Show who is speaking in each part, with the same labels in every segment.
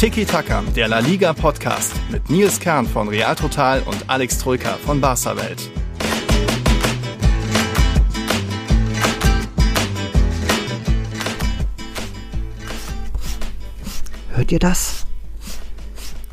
Speaker 1: Tiki Taka, der La Liga Podcast mit Nils Kern von Real Total und Alex Troika von Barca Welt.
Speaker 2: Hört ihr das?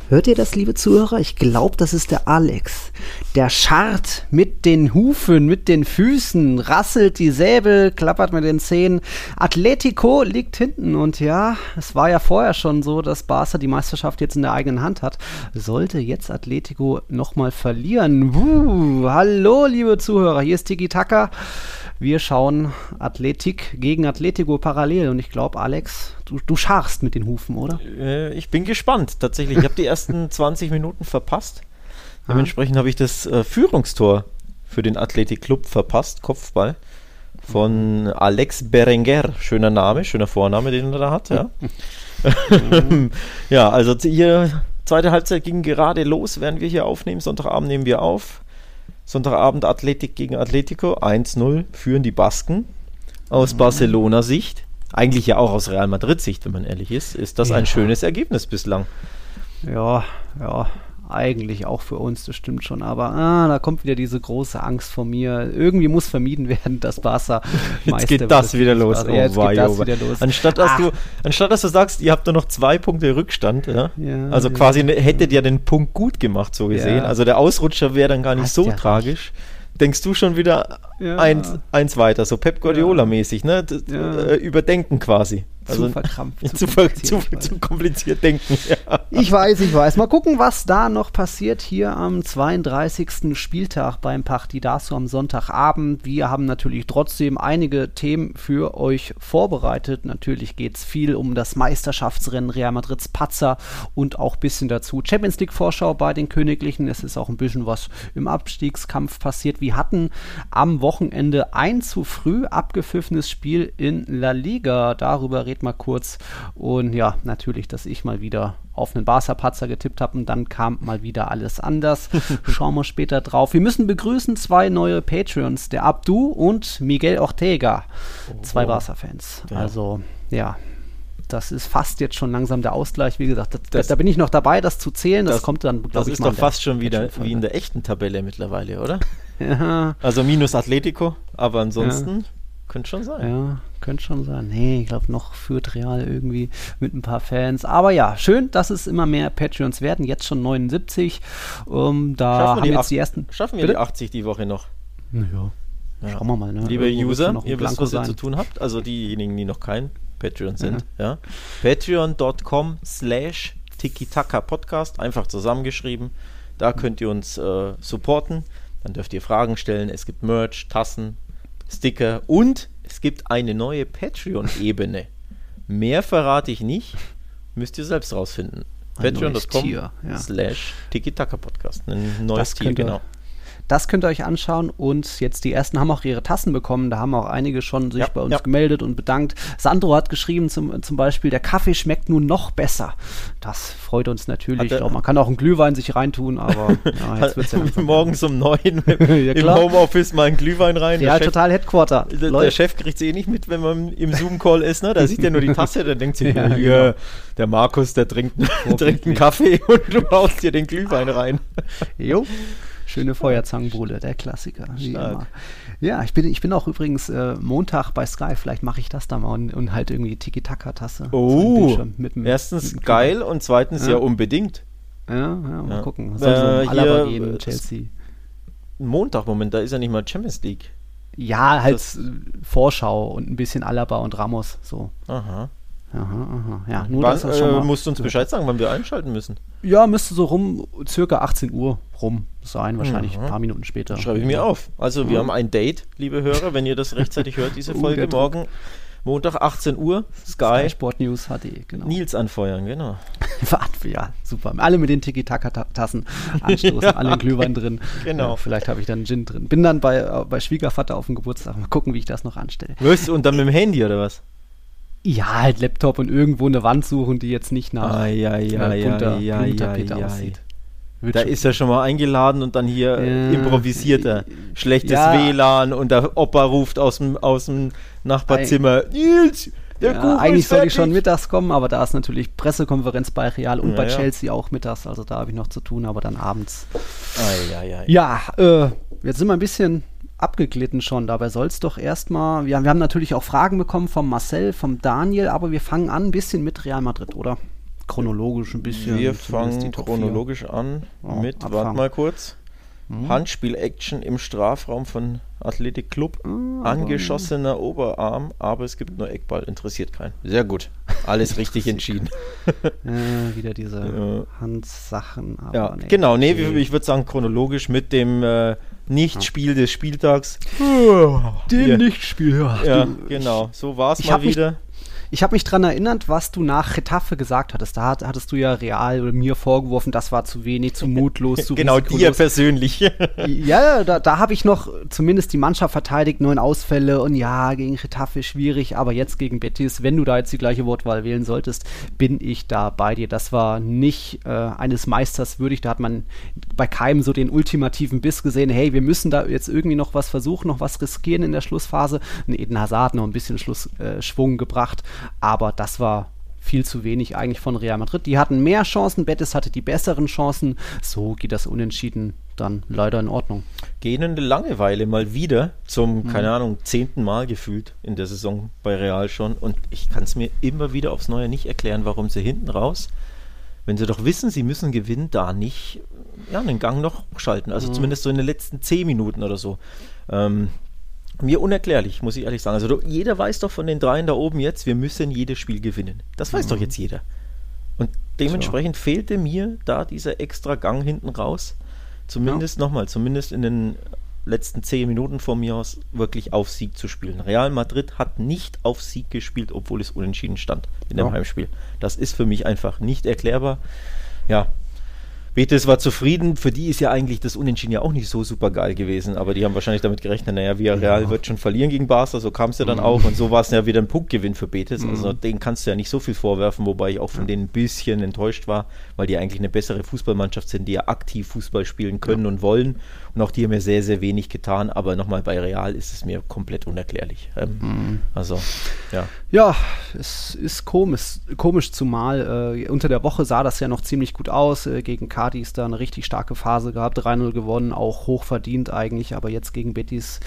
Speaker 2: Hört ihr das, liebe Zuhörer? Ich glaube, das ist der Alex. Der scharrt mit den Hufen, mit den Füßen, rasselt die Säbel, klappert mit den Zähnen. Atletico liegt hinten und ja, es war ja vorher schon so, dass Barca die Meisterschaft jetzt in der eigenen Hand hat. Sollte jetzt Atletico nochmal verlieren. Wuh, hallo, liebe Zuhörer, hier ist Tiki Taka. Wir schauen Athletik gegen Atletico parallel und ich glaube, Alex, du, du scharfst mit den Hufen, oder?
Speaker 3: Äh, ich bin gespannt, tatsächlich. Ich habe die ersten 20 Minuten verpasst. Dementsprechend habe ich das äh, Führungstor für den Athletic Club verpasst, Kopfball, von Alex Berenguer. Schöner Name, schöner Vorname, den er da hat, ja. ja, also hier, zweite Halbzeit ging gerade los, während wir hier aufnehmen. Sonntagabend nehmen wir auf. Sonntagabend Athletik gegen Atletico, 1-0 führen die Basken. Aus
Speaker 2: Mhm.
Speaker 3: Barcelona-Sicht, eigentlich ja auch aus Real Madrid-Sicht, wenn man ehrlich ist, ist das
Speaker 2: Ja.
Speaker 3: ein schönes Ergebnis bislang.
Speaker 2: Ja, ja, eigentlich auch für uns, das stimmt schon. Aber ah, da kommt wieder diese große Angst von mir. Irgendwie muss vermieden werden, dass Barca
Speaker 3: Jetzt
Speaker 2: Meister
Speaker 3: geht das wieder los.
Speaker 2: Ja, jetzt
Speaker 3: wei,
Speaker 2: geht das
Speaker 3: oh
Speaker 2: wieder los.
Speaker 3: Anstatt dass,
Speaker 2: Ach.
Speaker 3: du, anstatt dass du sagst, ihr habt nur noch zwei Punkte Rückstand, ja?
Speaker 2: Ja,
Speaker 3: also
Speaker 2: ja.
Speaker 3: quasi ne- hättet ihr den Punkt gut gemacht, so gesehen.
Speaker 2: Ja.
Speaker 3: Also der Ausrutscher wäre dann gar nicht
Speaker 2: Hast
Speaker 3: so
Speaker 2: ja
Speaker 3: tragisch. Denkst du schon wieder
Speaker 2: Ja.
Speaker 3: eins, eins weiter, so Pep Guardiola-mäßig, ne?
Speaker 2: Ja.
Speaker 3: äh, überdenken quasi.
Speaker 2: Zu verkrampft.
Speaker 3: zu, zu,
Speaker 2: kompliziert.
Speaker 3: zu kompliziert denken. Ja.
Speaker 2: Ich weiß, ich weiß. Mal gucken, was da noch passiert hier am 32. Spieltag beim Partidaso am Sonntagabend. Wir haben natürlich trotzdem einige Themen für euch vorbereitet. Natürlich geht es viel um das Meisterschaftsrennen Real Madrids Patzer und auch ein bisschen dazu Champions League Vorschau bei den Königlichen. Es ist auch ein bisschen was im Abstiegskampf passiert. Wir hatten am Wochenende ein zu früh abgepfiffenes Spiel in La Liga. Darüber red mal kurz. Und ja, natürlich, dass ich mal wieder auf einen Barca-Patzer getippt habe und dann kam mal wieder alles anders. Schauen wir später drauf. Wir müssen begrüßen zwei neue Patreons, der Abdu und Miguel Ortega. Zwei Barca-Fans.
Speaker 3: Ja.
Speaker 2: Also, ja. Das ist fast jetzt schon langsam der Ausgleich. Wie gesagt, da,
Speaker 3: Das-
Speaker 2: da bin ich noch dabei, das zu zählen. Das,
Speaker 3: Das-
Speaker 2: kommt dann, glaube
Speaker 3: Das
Speaker 2: ich,
Speaker 3: ist
Speaker 2: mal
Speaker 3: doch fast schon wieder wie in der echten Tabelle mittlerweile, oder?
Speaker 2: Ja,
Speaker 3: Also minus Atletico, aber ansonsten könnte schon sein.
Speaker 2: Ja, könnte schon sein. Nee, ich glaube, noch führt Real irgendwie mit ein paar Fans. Aber ja, schön, dass es immer mehr Patreons werden. Jetzt schon 79. Ähm, da
Speaker 3: Schaffen wir
Speaker 2: haben
Speaker 3: die
Speaker 2: jetzt die ersten.
Speaker 3: Schaffen wir
Speaker 2: Bitte?
Speaker 3: die 80 die Woche noch?
Speaker 2: Naja,
Speaker 3: Ja.
Speaker 2: schauen wir mal. Ne?
Speaker 3: Liebe
Speaker 2: Irgendwo
Speaker 3: User, ihr wisst, was ihr
Speaker 2: sein.
Speaker 3: zu tun habt. Also diejenigen, die noch kein Patreon sind. Ja. Patreon.com slash Tiki-Taka Podcast. Einfach zusammengeschrieben. Da könnt ihr uns äh, supporten. Dann dürft ihr Fragen stellen. Es gibt Merch, Tassen, Sticker und es gibt eine neue Patreon-Ebene. Mehr verrate ich nicht. Müsst ihr selbst rausfinden. Patreon.com
Speaker 2: ja.
Speaker 3: slash Tiki-Taka Podcast. Ein neues
Speaker 2: Das
Speaker 3: Tier,
Speaker 2: könnt ihr-
Speaker 3: genau.
Speaker 2: Das könnt ihr euch anschauen und jetzt die ersten haben auch ihre Tassen bekommen. Da haben auch einige schon sich
Speaker 3: Ja,
Speaker 2: bei uns
Speaker 3: ja.
Speaker 2: gemeldet und bedankt. Sandro hat geschrieben zum, zum Beispiel, der Kaffee schmeckt nun noch besser. Das freut uns natürlich.
Speaker 3: Hat
Speaker 2: Ich
Speaker 3: er-
Speaker 2: glaube, man kann auch einen Glühwein sich reintun, aber ja, jetzt wird's ja
Speaker 3: Morgens um neun im. Homeoffice mal einen Glühwein rein.
Speaker 2: Ja,
Speaker 3: Der Chef-
Speaker 2: total Headquarter.
Speaker 3: Der, der. Chef kriegt es eh nicht mit, wenn man im Zoom-Call ist, ne? Da sieht er nur die Tasse, der denkt sich,
Speaker 2: Ja, genau.
Speaker 3: der Markus, der trinkt, trinkt einen Kaffee und du haust dir den Glühwein rein.
Speaker 2: Jo. Schöne Feuerzangenbowle, der Klassiker. Wie
Speaker 3: Stark.
Speaker 2: immer. Ja, ich bin, ich bin auch übrigens äh, Montag bei Sky. Vielleicht mache ich das da mal und, und halt irgendwie Tiki-Taka-Tasse. So
Speaker 3: Oh,
Speaker 2: Bildschirm mit dem-
Speaker 3: erstens
Speaker 2: mit
Speaker 3: geil und zweitens ja,
Speaker 2: Ja.
Speaker 3: unbedingt.
Speaker 2: Ja, ja, mal
Speaker 3: Ja.
Speaker 2: gucken. Was soll so
Speaker 3: Äh,
Speaker 2: um Alaba
Speaker 3: hier,
Speaker 2: geben,
Speaker 3: äh,
Speaker 2: Chelsea.
Speaker 3: Montag, Moment, da ist ja nicht mal Champions League.
Speaker 2: Ja, halt
Speaker 3: das-
Speaker 2: Vorschau und ein bisschen Alaba und Ramos. So.
Speaker 3: Aha.
Speaker 2: Aha, aha. Ja, nur
Speaker 3: Wann,
Speaker 2: das schon
Speaker 3: äh,
Speaker 2: mal
Speaker 3: musst du uns Bescheid sagen, wann wir einschalten müssen.
Speaker 2: Ja, müsste so rum, circa 18 Uhr rum sein, wahrscheinlich
Speaker 3: Mhm.
Speaker 2: ein paar Minuten später.
Speaker 3: Schreibe ich mir auf. Also wir
Speaker 2: Ja.
Speaker 3: haben ein Date, liebe Hörer, wenn ihr das rechtzeitig hört, diese
Speaker 2: Oh,
Speaker 3: Folge.
Speaker 2: Druck.
Speaker 3: Morgen, Montag, 18 Uhr,
Speaker 2: Sky
Speaker 3: Sky,
Speaker 2: Sport News HD, genau.
Speaker 3: Nils anfeuern, genau.
Speaker 2: ja, super. Alle mit den Tiki-Taka-Tassen anstoßen,
Speaker 3: Ja,
Speaker 2: alle einen Glühwein drin.
Speaker 3: genau.
Speaker 2: Äh, vielleicht habe ich dann Gin drin. Bin dann bei, äh, bei Schwiegervater auf dem Geburtstag. Mal gucken, wie ich das noch anstelle.
Speaker 3: Und dann mit dem Handy oder was?
Speaker 2: Ja, halt Laptop und irgendwo eine Wand suchen, die jetzt nicht nach
Speaker 3: Ai, ai,
Speaker 2: äh,
Speaker 3: ai,
Speaker 2: bunter
Speaker 3: ai, ai, ai.
Speaker 2: aussieht. Wird
Speaker 3: Da
Speaker 2: schon-
Speaker 3: ist er schon mal eingeladen und dann hier äh, improvisiert er. Schlechtes
Speaker 2: Ja.
Speaker 3: WLAN und der Opa ruft aus dem, aus dem Nachbarzimmer, Nils,
Speaker 2: Der ja, eigentlich soll ich schon mittags kommen, aber da ist natürlich Pressekonferenz bei Real und ja, bei. Chelsea auch mittags. Also da habe ich noch zu tun, aber dann abends. Ai, ai, ai. Ja, äh, jetzt sind wir ein bisschen abgeglitten schon. Dabei soll es doch erstmal. Wir, wir haben natürlich auch Fragen bekommen vom Marcel, vom Daniel, aber wir fangen an ein bisschen mit Real Madrid, oder? Chronologisch ein bisschen.
Speaker 3: Wir fangen chronologisch an mit, warte mal kurz. Mhm. Handspiel-Action im Strafraum von Athletic Club. Mhm. Angeschossener Oberarm, aber es gibt nur Eckball, interessiert keinen. Sehr gut. Alles richtig entschieden.
Speaker 2: äh, wieder diese ja. Handsachen.
Speaker 3: ja, nee, genau. Nee, okay. ich würde sagen, chronologisch mit dem äh, Nichtspiel des Spieltags.
Speaker 2: Dem ja. Nichtspiel,
Speaker 3: ja. ja genau. So war es mal wieder.
Speaker 2: Ich habe mich daran erinnert, was du nach Retafe gesagt hattest. Da hattest du ja real oder mir vorgeworfen, das war zu wenig, zu mutlos, zu
Speaker 3: Genau, dir persönlich.
Speaker 2: ja, da, da habe ich noch zumindest die Mannschaft verteidigt, neun Ausfälle und ja, gegen Retafe schwierig, aber jetzt gegen Betis, wenn du da jetzt die gleiche Wortwahl wählen solltest, bin ich da bei dir. Das war nicht äh, eines Meisters würdig. Da hat man bei keinem so den ultimativen Biss gesehen, hey, wir müssen da jetzt irgendwie noch was versuchen, noch was riskieren in der Schlussphase. Ein Eden Hazard noch ein bisschen Schlussschwung äh, gebracht aber das war viel zu wenig eigentlich von Real Madrid. Die hatten mehr Chancen, Betis hatte die besseren Chancen. So geht das Unentschieden dann leider in Ordnung.
Speaker 3: Gähnende Langeweile mal wieder zum, mhm. keine Ahnung, zehnten Mal gefühlt in der Saison bei Real schon. Und ich kann es mir immer wieder aufs Neue nicht erklären, warum sie hinten raus, wenn sie doch wissen, sie müssen gewinnen, da nicht ja, einen Gang noch schalten. Also mhm. zumindest so in den letzten zehn Minuten oder so. Ähm, mir unerklärlich, muss ich ehrlich sagen. Also jeder weiß doch von den dreien da oben jetzt, wir müssen jedes Spiel gewinnen. Das weiß mhm. doch jetzt jeder. Und dementsprechend so. fehlte mir da dieser extra Gang hinten raus. Zumindest ja. nochmal, zumindest in den letzten zehn Minuten von mir aus wirklich auf Sieg zu spielen. Real Madrid hat nicht auf Sieg gespielt, obwohl es unentschieden stand in dem ja. Heimspiel. Das ist für mich einfach nicht erklärbar. Ja, Betis war zufrieden. Für die ist ja eigentlich das Unentschieden ja auch nicht so super geil gewesen, aber die haben wahrscheinlich damit gerechnet, naja, Villarreal ja. wird schon verlieren gegen Barca, so kam es ja dann mhm. auch und so war es ja wieder ein Punktgewinn für Betis. Mhm. Also den kannst du ja nicht so viel vorwerfen, wobei ich auch von denen ein bisschen enttäuscht war, weil die eigentlich eine bessere Fußballmannschaft sind, die ja aktiv Fußball spielen können ja. und wollen. Und auch die haben mir sehr, sehr wenig getan, aber nochmal bei Real ist es mir komplett unerklärlich. Ähm, mhm. Also, ja.
Speaker 2: Ja, es ist komisch, komisch zumal äh, unter der Woche sah das ja noch ziemlich gut aus äh, gegen K Cardis da eine richtig starke Phase gehabt, 3-0 gewonnen, auch hoch verdient eigentlich, aber jetzt gegen Betis,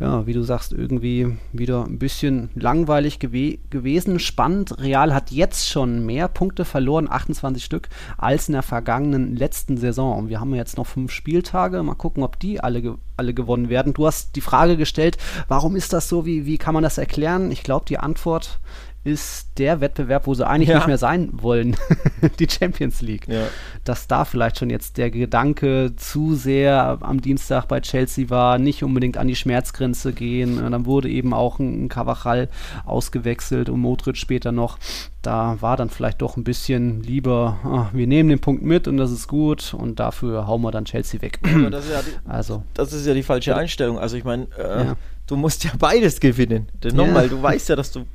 Speaker 2: ja, wie du sagst, irgendwie wieder ein bisschen langweilig gew gewesen. Spannend, Real hat jetzt schon mehr Punkte verloren, 28 Stück, als in der vergangenen letzten Saison. Und wir haben jetzt noch fünf Spieltage, mal gucken, ob die alle, ge alle gewonnen werden. Du hast die Frage gestellt, warum ist das so, wie, wie kann man das erklären? Ich glaube, die Antwort ist der Wettbewerb, wo sie eigentlich ja. nicht mehr sein wollen, die Champions League. Ja. Dass da vielleicht schon jetzt der Gedanke zu sehr am Dienstag bei Chelsea war, nicht unbedingt an die Schmerzgrenze gehen. Und dann wurde eben auch ein Cavachal ausgewechselt und Modric später noch. Da war dann vielleicht doch ein bisschen lieber, oh, wir nehmen den Punkt mit und das ist gut und dafür hauen wir dann Chelsea weg.
Speaker 3: das ist ja die, also, das ist ja die falsche Einstellung. Also ich meine, äh, du musst ja beides gewinnen. Denn nochmal, du weißt ja, dass du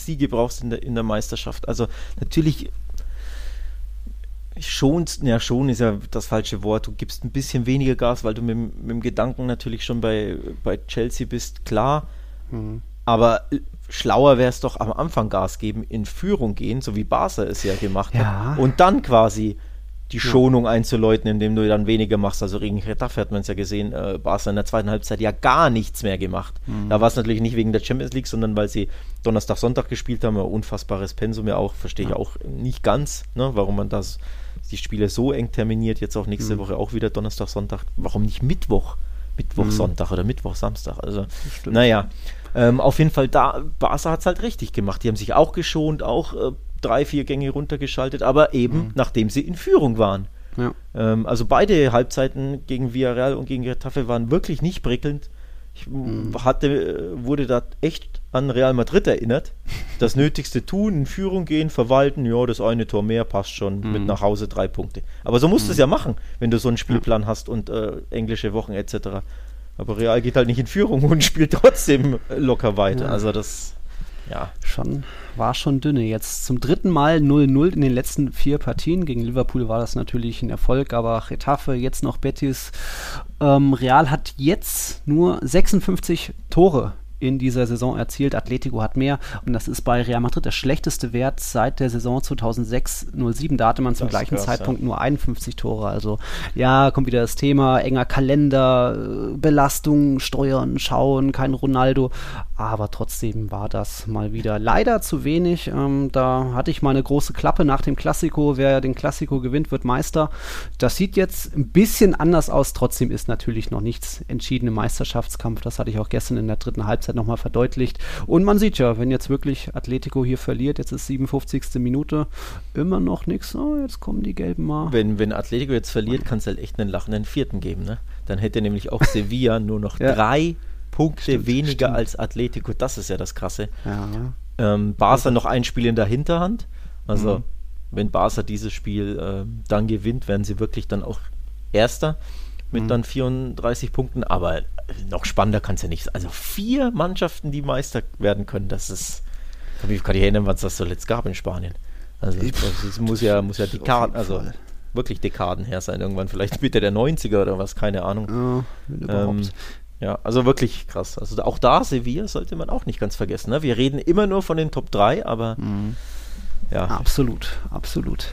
Speaker 3: Siege brauchst in der, in der Meisterschaft. Also natürlich schon, ja schon ist ja das falsche Wort, du gibst ein bisschen weniger Gas, weil du mit, mit dem Gedanken natürlich schon bei, bei Chelsea bist, klar. Mhm. Aber schlauer wäre es doch am Anfang Gas geben, in Führung gehen, so wie Barca es ja gemacht ja. hat. Und dann quasi die ja. Schonung einzuläuten, indem du dann weniger machst. Also gegen Getafe hat man es ja gesehen, äh, Barca in der zweiten Halbzeit ja gar nichts mehr gemacht. Mhm. Da war es natürlich nicht wegen der Champions League, sondern weil sie Donnerstag, Sonntag gespielt haben. Ein unfassbares Pensum ja auch, verstehe ja. ich auch nicht ganz, ne, warum man das, die Spiele so eng terminiert, jetzt auch nächste mhm. Woche auch wieder Donnerstag, Sonntag. Warum nicht Mittwoch? Mittwoch, mhm. Sonntag oder Mittwoch, Samstag. Also, naja. Ähm, auf jeden Fall, da, Barca hat es halt richtig gemacht. Die haben sich auch geschont, auch äh, drei, vier Gänge runtergeschaltet, aber eben mhm. nachdem sie in Führung waren. Ja. Ähm, also beide Halbzeiten gegen Villarreal und gegen Getafe waren wirklich nicht prickelnd. Ich mhm. hatte, wurde da echt an Real Madrid erinnert. Das Nötigste tun, in Führung gehen, verwalten, ja, das eine Tor mehr passt schon, mhm. mit nach Hause drei Punkte. Aber so musst du es mhm. ja machen, wenn du so einen Spielplan hast und äh, englische Wochen etc. Aber Real geht halt nicht in Führung und spielt trotzdem locker weiter. Also das
Speaker 2: ja. Schon, war schon dünne. Jetzt zum dritten Mal 0-0 in den letzten vier Partien. Gegen Liverpool war das natürlich ein Erfolg, aber Retafe, jetzt noch Betis. Ähm, Real hat jetzt nur 56 Tore in dieser Saison erzielt. Atletico hat mehr und das ist bei Real Madrid der schlechteste Wert seit der Saison 2006-07. Da hatte man zum gleichen krass, Zeitpunkt ja. nur 51 Tore. Also ja, kommt wieder das Thema enger Kalender, äh, Belastung, Steuern, Schauen, kein Ronaldo. Aber trotzdem war das mal wieder leider zu wenig. Ähm, da hatte ich mal eine große Klappe nach dem Klassiko. Wer den Klassiko gewinnt, wird Meister. Das sieht jetzt ein bisschen anders aus. Trotzdem ist natürlich noch nichts entschieden im Meisterschaftskampf. Das hatte ich auch gestern in der dritten Halbzeit nochmal verdeutlicht. Und man sieht ja, wenn jetzt wirklich Atletico hier verliert, jetzt ist 57. Minute, immer noch nichts. Oh, jetzt kommen die Gelben mal.
Speaker 3: Wenn, wenn Atletico jetzt verliert, kann es halt echt einen lachenden Vierten geben. Ne? Dann hätte nämlich auch Sevilla nur noch ja. drei Punkte stimmt, weniger stimmt. als Atletico. Das ist ja das Krasse. Ja. Ähm, Barca also, noch ein Spiel in der Hinterhand. Also, mhm. wenn Barca dieses Spiel äh, dann gewinnt, werden sie wirklich dann auch Erster mit mhm. dann 34 Punkten. Aber noch spannender kann es ja nicht sein. Also, vier Mannschaften, die Meister werden können, das ist. Ich kann mich gar nicht erinnern, was das zuletzt gab in Spanien. Also, das muss ja, muss ja Dekaden, also wirklich Dekaden her sein. Irgendwann vielleicht Mitte der 90er oder was, keine Ahnung. Ja, ähm, ja, also wirklich krass. Also auch da, Sevilla sollte man auch nicht ganz vergessen. Ne? Wir reden immer nur von den Top 3, aber mhm.
Speaker 2: ja. Absolut, absolut.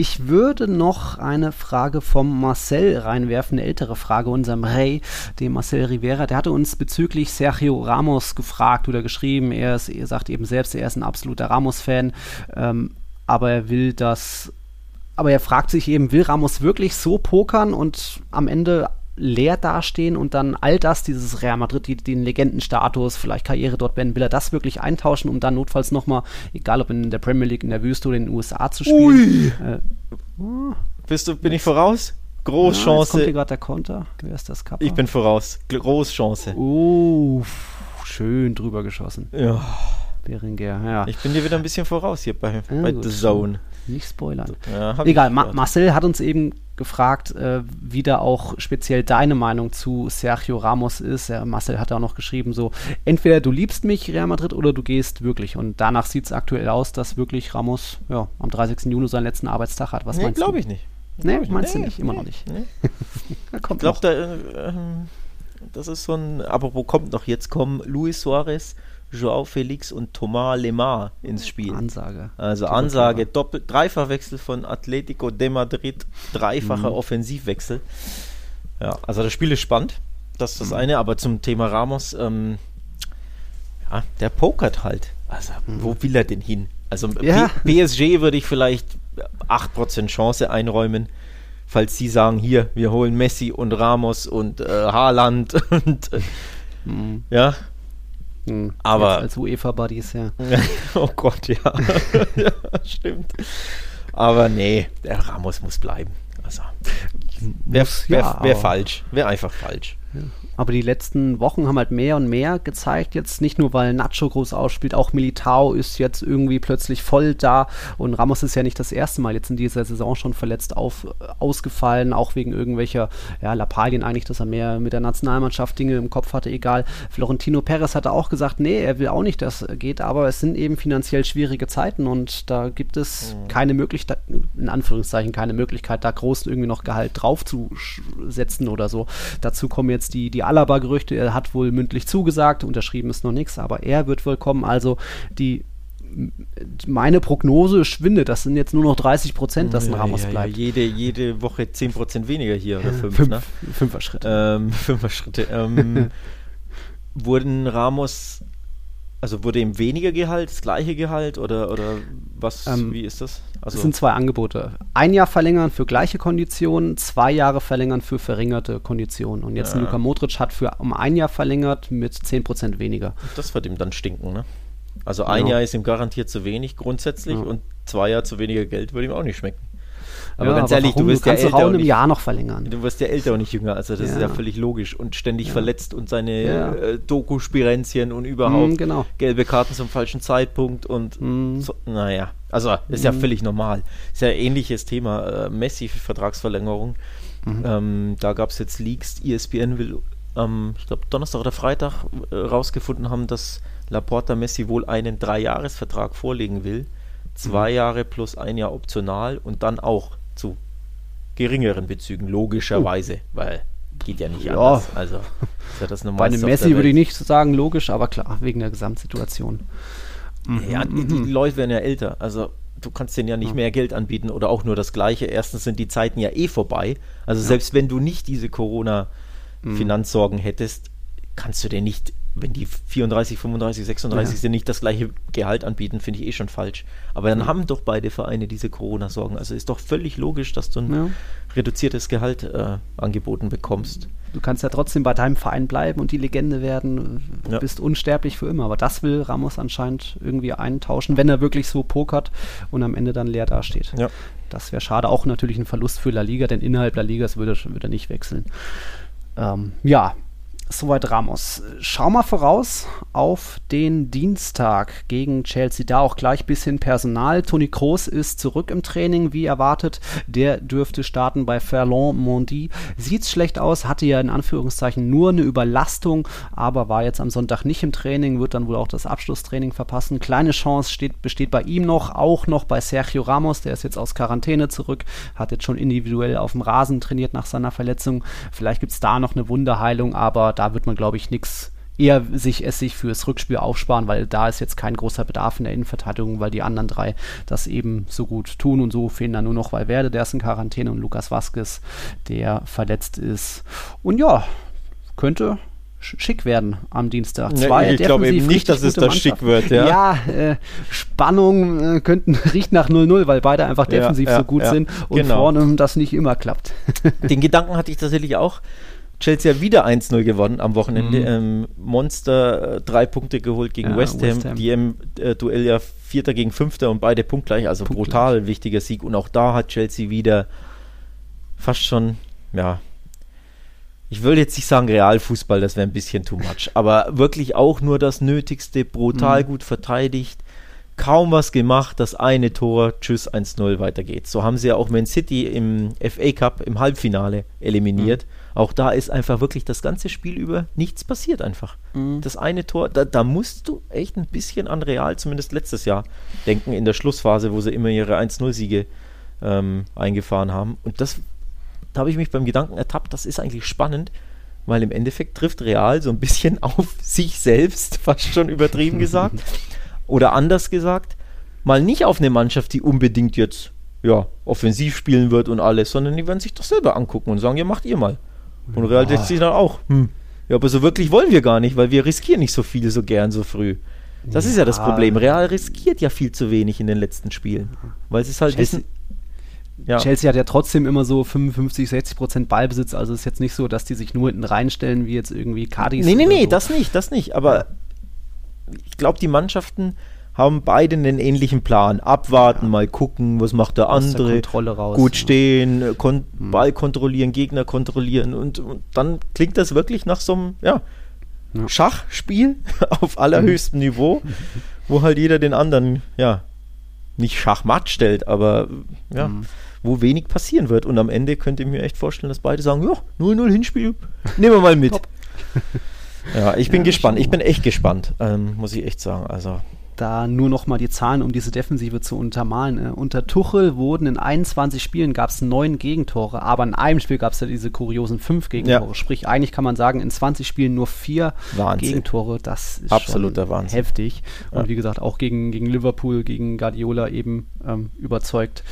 Speaker 2: Ich würde noch eine Frage vom Marcel reinwerfen, eine ältere Frage, unserem Rey, dem Marcel Rivera. Der hatte uns bezüglich Sergio Ramos gefragt oder geschrieben. Er, ist, er sagt eben selbst, er ist ein absoluter Ramos-Fan, ähm, aber er will das aber er fragt sich eben, will Ramos wirklich so pokern und am Ende leer dastehen und dann all das, dieses Real Madrid, die, den Legendenstatus, vielleicht Karriere dort beenden, will er das wirklich eintauschen, um dann notfalls nochmal, egal ob in der Premier League, in der Wüste oder in den USA zu spielen. Ui. Äh,
Speaker 3: oh. Bist du, bin ich voraus? Großchance. Ja, kommt
Speaker 2: hier gerade der Konter. Wer ist das
Speaker 3: Kappa? Ich bin voraus. Großchance.
Speaker 2: Uh, schön drüber geschossen.
Speaker 3: Ja.
Speaker 2: Beringer, ja.
Speaker 3: Ich bin dir wieder ein bisschen voraus hier bei, ja, bei The Zone.
Speaker 2: Nicht spoilern. Ja, Egal, Ma Marcel hat uns eben gefragt, äh, wie da auch speziell deine Meinung zu Sergio Ramos ist. Ja, Marcel hat auch noch geschrieben, so, entweder du liebst mich, Real Madrid, oder du gehst wirklich. Und danach sieht es aktuell aus, dass wirklich Ramos ja, am 30. Juni seinen letzten Arbeitstag hat. Was
Speaker 3: nee,
Speaker 2: meinst
Speaker 3: du? glaube ich nicht.
Speaker 2: Nee, meinst nee, du nicht? Immer nee, noch nicht.
Speaker 3: Ich glaube, da, äh, das ist so ein, aber wo kommt noch? Jetzt kommen Luis Suarez Joao Felix und Thomas Lemar ins Spiel.
Speaker 2: Ansage.
Speaker 3: Also Ansage, Doppel, Dreifachwechsel von Atletico de Madrid, dreifacher mhm. Offensivwechsel. Ja, also das Spiel ist spannend. Das ist das mhm. eine, aber zum Thema Ramos, ähm, ja, der pokert halt. Also, mhm. wo will er denn hin? Also ja. PSG würde ich vielleicht 8% Chance einräumen, falls sie sagen, hier, wir holen Messi und Ramos und äh, Haaland und äh, mhm. ja,
Speaker 2: hm, aber als UEFA-Buddies, ja.
Speaker 3: oh Gott, ja. ja, stimmt. Aber nee, der Ramos muss bleiben. Also, wäre wär, ja, wär falsch. Wäre einfach falsch.
Speaker 2: Ja. Aber die letzten Wochen haben halt mehr und mehr gezeigt, jetzt nicht nur, weil Nacho groß ausspielt, auch Militao ist jetzt irgendwie plötzlich voll da und Ramos ist ja nicht das erste Mal jetzt in dieser Saison schon verletzt auf, ausgefallen, auch wegen irgendwelcher ja, Lappalien eigentlich, dass er mehr mit der Nationalmannschaft Dinge im Kopf hatte, egal. Florentino Perez hatte auch gesagt, nee, er will auch nicht, dass es geht, aber es sind eben finanziell schwierige Zeiten und da gibt es mhm. keine Möglichkeit, in Anführungszeichen keine Möglichkeit, da groß irgendwie noch Gehalt draufzusetzen oder so. Dazu kommen jetzt die, die Alaba-Gerüchte. Er hat wohl mündlich zugesagt, unterschrieben ist noch nichts, aber er wird wohl kommen. Also die meine Prognose schwindet. Das sind jetzt nur noch 30 Prozent, dass ein Ramos ja, bleibt.
Speaker 3: Ja, jede, jede Woche 10 Prozent weniger hier oder fünf,
Speaker 2: fünf
Speaker 3: ne?
Speaker 2: Fünfer Schritte.
Speaker 3: Ähm, fünfer Schritte. Ähm, wurden Ramos also wurde ihm weniger Gehalt, das gleiche Gehalt oder, oder was, ähm, wie ist das?
Speaker 2: Also es sind zwei Angebote. Ein Jahr verlängern für gleiche Konditionen, zwei Jahre verlängern für verringerte Konditionen. Und jetzt ja. Luka Modric hat für um ein Jahr verlängert mit 10% weniger.
Speaker 3: Das wird ihm dann stinken, ne? Also ein ja. Jahr ist ihm garantiert zu wenig grundsätzlich ja. und zwei Jahre zu weniger Geld würde ihm auch nicht schmecken.
Speaker 2: Aber ja, ganz aber ehrlich, warum? du wirst du ja älter. und
Speaker 3: im
Speaker 2: Jahr noch verlängern.
Speaker 3: Du wirst ja älter und nicht jünger, also das ja. ist ja völlig logisch. Und ständig verletzt und seine ja. äh, Doku-Spirenzien und überhaupt
Speaker 2: mm, genau.
Speaker 3: gelbe Karten zum falschen Zeitpunkt und mm. so, naja. Also ist ja mm. völlig normal. Ist ja ein ähnliches Thema. Äh, Messi-Vertragsverlängerung. Mhm. Ähm, da gab es jetzt Leaks, ESPN will ähm, ich glaube Donnerstag oder Freitag äh, rausgefunden haben, dass Laporta Messi wohl einen Dreijahresvertrag vorlegen will. Zwei mhm. Jahre plus ein Jahr optional und dann auch geringeren Bezügen, logischerweise, uh. weil geht ja nicht ja. anders. Also
Speaker 2: Ja das Bei einem Messi würde ich nicht sagen, logisch, aber klar, wegen der Gesamtsituation.
Speaker 3: Ja, mhm. die, die Leute werden ja älter. Also du kannst denen ja nicht ja. mehr Geld anbieten oder auch nur das Gleiche. Erstens sind die Zeiten ja eh vorbei. Also ja. selbst wenn du nicht diese Corona-Finanzsorgen mhm. hättest, kannst du dir nicht, wenn die 34, 35, 36 ja. sind, nicht das gleiche Gehalt anbieten, finde ich eh schon falsch. Aber dann haben doch beide Vereine diese Corona-Sorgen. Also ist doch völlig logisch, dass du ein reduziertes Gehalt äh, angeboten bekommst
Speaker 2: du kannst ja trotzdem bei deinem Verein bleiben und die Legende werden. Du ja. bist unsterblich für immer. Aber das will Ramos anscheinend irgendwie eintauschen, wenn er wirklich so pokert und am Ende dann leer dasteht. Ja. Das wäre schade. Auch natürlich ein Verlust für La Liga, denn innerhalb La Ligas würde, würde er nicht wechseln. Ähm, ja, Soweit Ramos. Schau mal voraus auf den Dienstag gegen Chelsea. Da auch gleich bisschen Personal. Toni Kroos ist zurück im Training, wie erwartet. Der dürfte starten bei Ferland Mondi. Sieht's schlecht aus, hatte ja in Anführungszeichen nur eine Überlastung, aber war jetzt am Sonntag nicht im Training, wird dann wohl auch das Abschlusstraining verpassen. Kleine Chance steht, besteht bei ihm noch, auch noch bei Sergio Ramos, der ist jetzt aus Quarantäne zurück, hat jetzt schon individuell auf dem Rasen trainiert nach seiner Verletzung. Vielleicht gibt's da noch eine Wunderheilung, aber da wird man, glaube ich, nichts eher sich es sich fürs Rückspiel aufsparen, weil da ist jetzt kein großer Bedarf in der Innenverteidigung, weil die anderen drei das eben so gut tun und so fehlen dann nur noch Valverde, der ist in Quarantäne und Lukas Vasquez, der verletzt ist. Und ja, könnte schick werden am Dienstag.
Speaker 3: Zwei ich glaube eben nicht, dass es da schick wird. Ja,
Speaker 2: ja äh, Spannung äh, könnten riecht nach 0-0, weil beide einfach defensiv ja, ja, so gut sind und genau. vorne das nicht immer klappt.
Speaker 3: Den Gedanken hatte ich tatsächlich auch. Chelsea hat wieder 1-0 gewonnen am Wochenende. Mhm. Ähm, Monster äh, drei Punkte geholt gegen ja, West, Ham. West, Ham. Die im äh, Duell ja Vierter gegen Fünfter und beide punktgleich. Also punktgleich. brutal wichtiger Sieg. Und auch da hat Chelsea wieder fast schon, ja, ich würde jetzt nicht sagen Realfußball, das wäre ein bisschen too much. Aber wirklich auch nur das Nötigste, brutal mhm. gut verteidigt kaum was gemacht, das eine Tor, tschüss, 1-0, weiter geht's. So haben sie ja auch Man City im FA Cup im Halbfinale eliminiert. Mhm. Auch da ist einfach wirklich das ganze Spiel über nichts passiert einfach. Mhm. Das eine Tor, da, da, musst du echt ein bisschen an Real, zumindest letztes Jahr, denken, in der Schlussphase, wo sie immer ihre 1-0-Siege ähm, eingefahren haben. Und das, da habe ich mich beim Gedanken ertappt, das ist eigentlich spannend, weil im Endeffekt trifft Real so ein bisschen auf sich selbst, fast schon übertrieben gesagt. Oder anders gesagt, mal nicht auf eine Mannschaft, die unbedingt jetzt ja, offensiv spielen wird und alles, sondern die werden sich doch selber angucken und sagen, ja, macht ihr mal. Und Real denkt sich dann auch, hm, ja, aber so wirklich wollen wir gar nicht, weil wir riskieren nicht so viel so gern so früh. Das ja. ist ja das Problem. Real riskiert ja viel zu wenig in den letzten Spielen. Weil es ist halt
Speaker 2: Chelsea, ja. Chelsea hat ja trotzdem immer so 55, 60 Prozent Ballbesitz. Also ist jetzt nicht so, dass die sich nur hinten reinstellen, wie jetzt irgendwie Cardis.
Speaker 3: Nee, nee, nee, so. das nicht, das nicht. Aber ich glaube, die Mannschaften haben beide einen ähnlichen Plan. Abwarten, ja. mal gucken, was macht der Aus andere. Der raus, gut ja. stehen, kon mhm. Ball kontrollieren, Gegner kontrollieren und, und, dann klingt das wirklich nach so einem ja. Schachspiel auf allerhöchstem. Niveau, wo halt jeder den anderen ja nicht Schachmatt stellt, aber ja, mhm. wo wenig passieren wird. Und am Ende könnt ihr mir echt vorstellen, dass beide sagen, ja, 0-0 Hinspiel, nehmen wir mal mit. Ja, ich bin ja, gespannt. Ich bin echt gespannt, ähm, muss ich echt sagen. Also
Speaker 2: da nur noch mal die Zahlen, um diese Defensive zu untermalen. Äh, unter Tuchel wurden in 21 Spielen gab es neun Gegentore, aber in einem Spiel gab es ja diese kuriosen fünf Gegentore. Ja. Sprich, eigentlich kann man sagen, in 20 Spielen nur vier Wahnsinn. Gegentore. Das ist
Speaker 3: absoluter Wahnsinn.
Speaker 2: heftig. Und ja. wie gesagt, auch gegen, gegen Liverpool, gegen Guardiola eben ähm, überzeugt.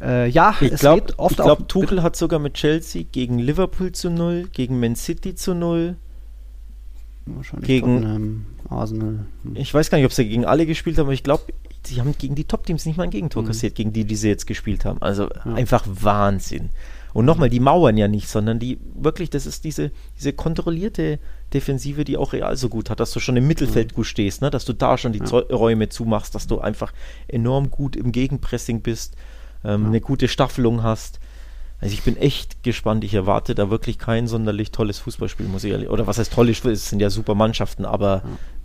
Speaker 3: Äh, ja, ich glaube, glaub, Tuchel hat sogar mit Chelsea gegen Liverpool zu null, gegen Man City zu null. Wahrscheinlich gegen. Arsenal. Hm. Ich weiß gar nicht, ob sie gegen alle gespielt haben, aber ich glaube, sie haben gegen die Top-Teams nicht mal ein Gegentor mhm. kassiert, gegen die, die sie jetzt gespielt haben. Also ja. einfach Wahnsinn. Und nochmal, die mauern ja nicht, sondern die wirklich, das ist diese, diese kontrollierte Defensive, die auch Real so gut hat, dass du schon im Mittelfeld ja. gut stehst, ne? dass du da schon die ja. Räume zumachst, dass du einfach enorm gut im Gegenpressing bist, ähm, eine gute Staffelung hast. Also ich bin echt gespannt. Ich erwarte da wirklich kein sonderlich tolles Fußballspiel, muss ich ehrlich. Oder was heißt toll, es sind ja super Mannschaften, aber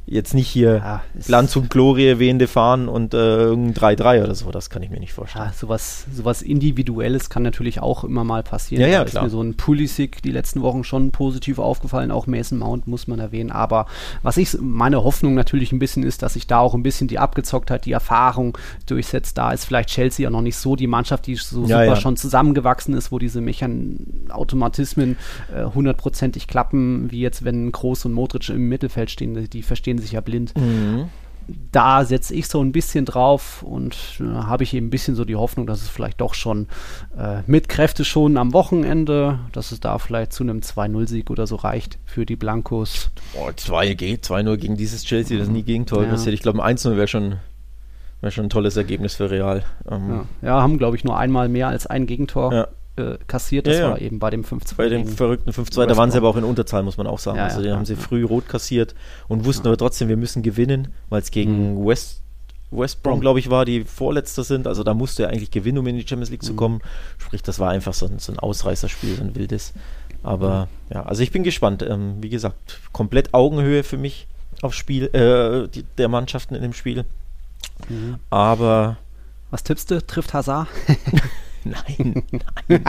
Speaker 3: jetzt nicht hier
Speaker 2: Ja, ist-
Speaker 3: Glanz und Glorie wehende fahren und äh, irgendein 3-3 oder so. Das kann ich mir nicht vorstellen.
Speaker 2: Ja, sowas, sowas Individuelles kann natürlich auch immer mal passieren.
Speaker 3: Ja, ja,
Speaker 2: Da ist
Speaker 3: klar.
Speaker 2: mir so ein Pulisic die letzten Wochen schon positiv aufgefallen, auch Mason Mount muss man erwähnen. Aber was ich, meine Hoffnung natürlich ein bisschen ist, dass sich da auch ein bisschen die Abgezocktheit, die Erfahrung durchsetzt. Da ist vielleicht Chelsea ja noch nicht so die Mannschaft, die so
Speaker 3: Ja,
Speaker 2: super schon zusammengewachsen ist, wo diese Mechan Automatismen äh, hundertprozentig klappen, wie jetzt, wenn Kroos und Modric im Mittelfeld stehen, die, die verstehen sich ja blind
Speaker 3: Mhm.
Speaker 2: da setze ich so ein bisschen drauf und äh, habe ich eben ein bisschen so die Hoffnung, dass es vielleicht doch schon äh, mit Kräfte schon am Wochenende, dass es da vielleicht zu einem 2-0-Sieg oder so reicht für die Blancos.
Speaker 3: Boah, 2 ge- 2-0 gegen dieses Chelsea, das nie Gegentor
Speaker 2: Ja.
Speaker 3: passiert. Ich glaube, ein 1-0 wäre schon, wär schon ein tolles Ergebnis für Real. Ähm,
Speaker 2: Ja, ja haben, glaube ich, nur einmal mehr als ein Gegentor
Speaker 3: Ja.
Speaker 2: Äh, kassiert. Das
Speaker 3: Ja, ja.
Speaker 2: war eben bei dem 5-2.
Speaker 3: Bei dem verrückten 5-2, da waren sie aber auch in Unterzahl, muss man auch sagen.
Speaker 2: Ja,
Speaker 3: also den haben sie früh rot kassiert und wussten aber trotzdem, wir müssen gewinnen, weil es gegen West, West Brom,
Speaker 2: Brom.
Speaker 3: glaube ich, war, die Vorletzter sind. Also da musste er eigentlich gewinnen, um in die Champions League zu kommen. Sprich, das war einfach so ein, so ein Ausreißerspiel, so ein wildes. Aber ja, also ich bin gespannt. Ähm, wie gesagt, komplett Augenhöhe für mich aufs Spiel, äh, die, der Mannschaften in dem Spiel.
Speaker 2: Mhm.
Speaker 3: Aber
Speaker 2: Was tippst du? Trifft Hazard?
Speaker 3: Nein, nein.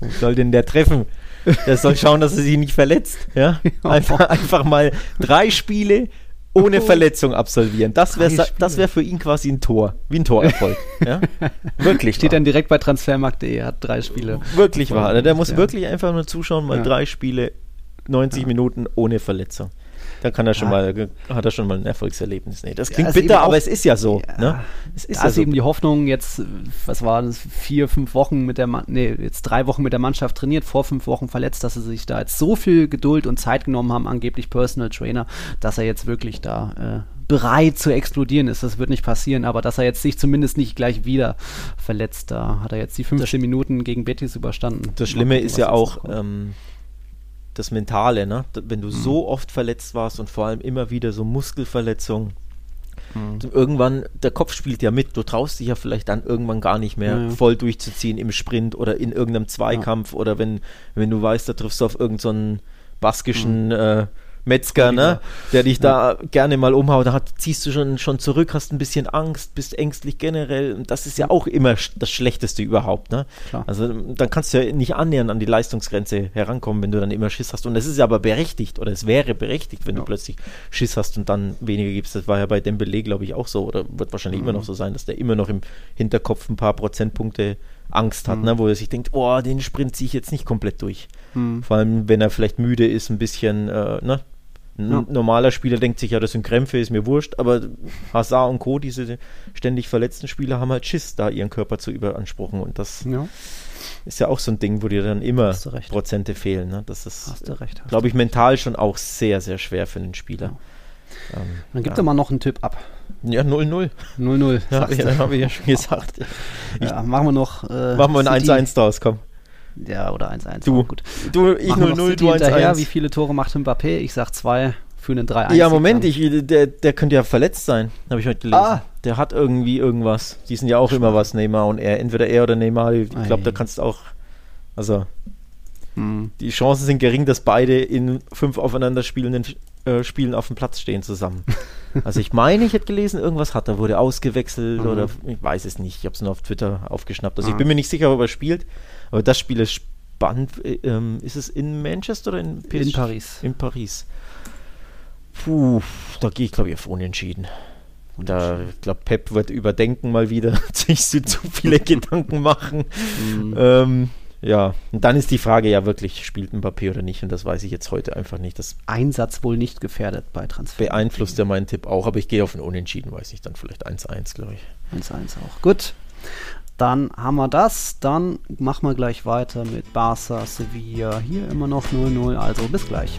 Speaker 3: Wo soll denn der treffen? Der soll schauen, dass er sich nicht verletzt. Ja? Einfach, einfach mal drei Spiele ohne Verletzung absolvieren. Das wäre das wär für ihn quasi ein Tor. Wie ein Torerfolg. ja? Wirklich.
Speaker 2: Steht
Speaker 3: wahr.
Speaker 2: dann direkt bei transfermarkt.de, hat drei Spiele.
Speaker 3: Wirklich wahr. Der muss
Speaker 2: Ja.
Speaker 3: wirklich einfach nur zuschauen, mal
Speaker 2: Ja.
Speaker 3: drei Spiele, 90 Minuten ohne Verletzung. Da kann er schon
Speaker 2: Ja.
Speaker 3: mal, hat er schon mal ein Erfolgserlebnis. Nee, das
Speaker 2: Ja,
Speaker 3: klingt
Speaker 2: eben
Speaker 3: bitter, aber es ist ja so.
Speaker 2: Ja.
Speaker 3: Ne? Es ist
Speaker 2: da
Speaker 3: ja
Speaker 2: ist
Speaker 3: so.
Speaker 2: eben die Hoffnung, jetzt, was war das, vier, fünf Wochen mit der nee, jetzt drei Wochen mit der Mannschaft trainiert, vor fünf Wochen verletzt, dass sie sich da jetzt so viel Geduld und Zeit genommen haben, angeblich Personal Trainer, dass er jetzt wirklich da äh, bereit zu explodieren ist. Das wird nicht passieren, aber dass er jetzt sich zumindest nicht gleich wieder verletzt, da hat er jetzt die 15 Minuten gegen Betis überstanden.
Speaker 3: Das Schlimme ist ja auch ähm, das Mentale, ne? Wenn du
Speaker 2: Mhm.
Speaker 3: so oft verletzt warst und vor allem immer wieder so Muskelverletzungen.
Speaker 2: Mhm.
Speaker 3: Irgendwann, der Kopf spielt ja mit. Du traust dich ja vielleicht dann irgendwann gar nicht mehr
Speaker 2: Ja, ja.
Speaker 3: voll durchzuziehen im Sprint oder in irgendeinem Zweikampf oder wenn, wenn du weißt, da triffst du auf irgendeinen baskischen äh, Metzger, ne? Der dich da gerne mal umhaut, da hat, ziehst du schon, schon zurück, hast ein bisschen Angst, bist ängstlich generell. Und das ist ja auch immer das Schlechteste überhaupt. Ne?
Speaker 2: Klar.
Speaker 3: Also dann kannst du ja nicht annähernd an die Leistungsgrenze herankommen, wenn du dann immer Schiss hast. Und es ist ja aber berechtigt oder es wäre berechtigt, wenn
Speaker 2: Ja.
Speaker 3: du plötzlich Schiss hast und dann weniger gibst. Das war ja bei Dembele, glaube ich, auch so oder wird wahrscheinlich
Speaker 2: Mhm.
Speaker 3: immer noch so sein, dass der immer noch im Hinterkopf ein paar Prozentpunkte Angst
Speaker 2: Mhm.
Speaker 3: hat, ne? wo er sich denkt, oh, den Sprint ziehe ich jetzt nicht komplett durch.
Speaker 2: Hm.
Speaker 3: Vor allem, wenn er vielleicht müde ist, ein bisschen, äh, ne? Ein
Speaker 2: Ja.
Speaker 3: normaler Spieler denkt sich, ja, das sind Krämpfe, ist mir wurscht, aber Hazard und Co., diese ständig verletzten Spieler, haben halt Schiss, da ihren Körper zu überanspruchen und das
Speaker 2: Ja,
Speaker 3: ist ja auch so ein Ding, wo dir dann immer. Prozente fehlen. Ne? Das ist,
Speaker 2: hast du recht. hast
Speaker 3: glaube ich, mental schon auch sehr, sehr schwer für einen Spieler. Ähm,
Speaker 2: Dann gib
Speaker 3: ja.
Speaker 2: doch mal noch einen Tipp ab.
Speaker 3: Ja, 0-0.
Speaker 2: 0-0.
Speaker 3: Ja, ja, habe ich ja schon gesagt.
Speaker 2: Ja, machen wir noch. Äh,
Speaker 3: Machen wir ein
Speaker 2: City.
Speaker 3: 1-1 draus, komm.
Speaker 2: Ja, oder 1-1.
Speaker 3: Du,
Speaker 2: gut.
Speaker 3: du ich
Speaker 2: Machen wir noch
Speaker 3: 0-0,
Speaker 2: City
Speaker 3: du
Speaker 2: hinterher. Wie
Speaker 3: 1-1.
Speaker 2: viele Tore macht Mbappé? Ich sag zwei für einen 3-1.
Speaker 3: Ja, Moment, ich, der, der könnte ja verletzt sein, habe ich heute gelesen.
Speaker 2: Ah.
Speaker 3: Der hat irgendwie irgendwas. Die sind ja auch immer was, Neymar und er. Entweder er oder Neymar. Ich glaube, da kannst du auch. Also,
Speaker 2: Hm.
Speaker 3: die Chancen sind gering, dass beide in fünf aufeinander spielenden äh, Spielen auf dem Platz stehen zusammen. Also ich meine, ich hätte gelesen, irgendwas hat er, wurde ausgewechselt
Speaker 2: Mhm.
Speaker 3: oder ich weiß es nicht. Ich habe es nur auf Twitter aufgeschnappt. Also ich
Speaker 2: Ah.
Speaker 3: bin mir nicht sicher, ob er spielt, aber das Spiel ist spannend. Äh, Ähm, ist es in Manchester oder in
Speaker 2: In Paris.
Speaker 3: In Paris. Puh, da gehe ich glaube ich auf Unentschieden. Da, ich glaube, Pep wird überdenken mal wieder, sich zu viele Gedanken machen.
Speaker 2: Hm.
Speaker 3: Ähm, ja, und dann ist die Frage ja wirklich, spielt Mbappé oder nicht? Und das weiß ich jetzt heute einfach nicht. Das
Speaker 2: Einsatz wohl nicht gefährdet bei Transfer.
Speaker 3: beeinflusst ja meinen Tipp auch, aber ich gehe auf ein Unentschieden, weiß ich dann vielleicht 1-1, glaube ich.
Speaker 2: 1-1 auch. Gut. Dann haben wir das. Dann machen wir gleich weiter mit Barca, Sevilla. Hier immer noch 0-0. Also bis gleich.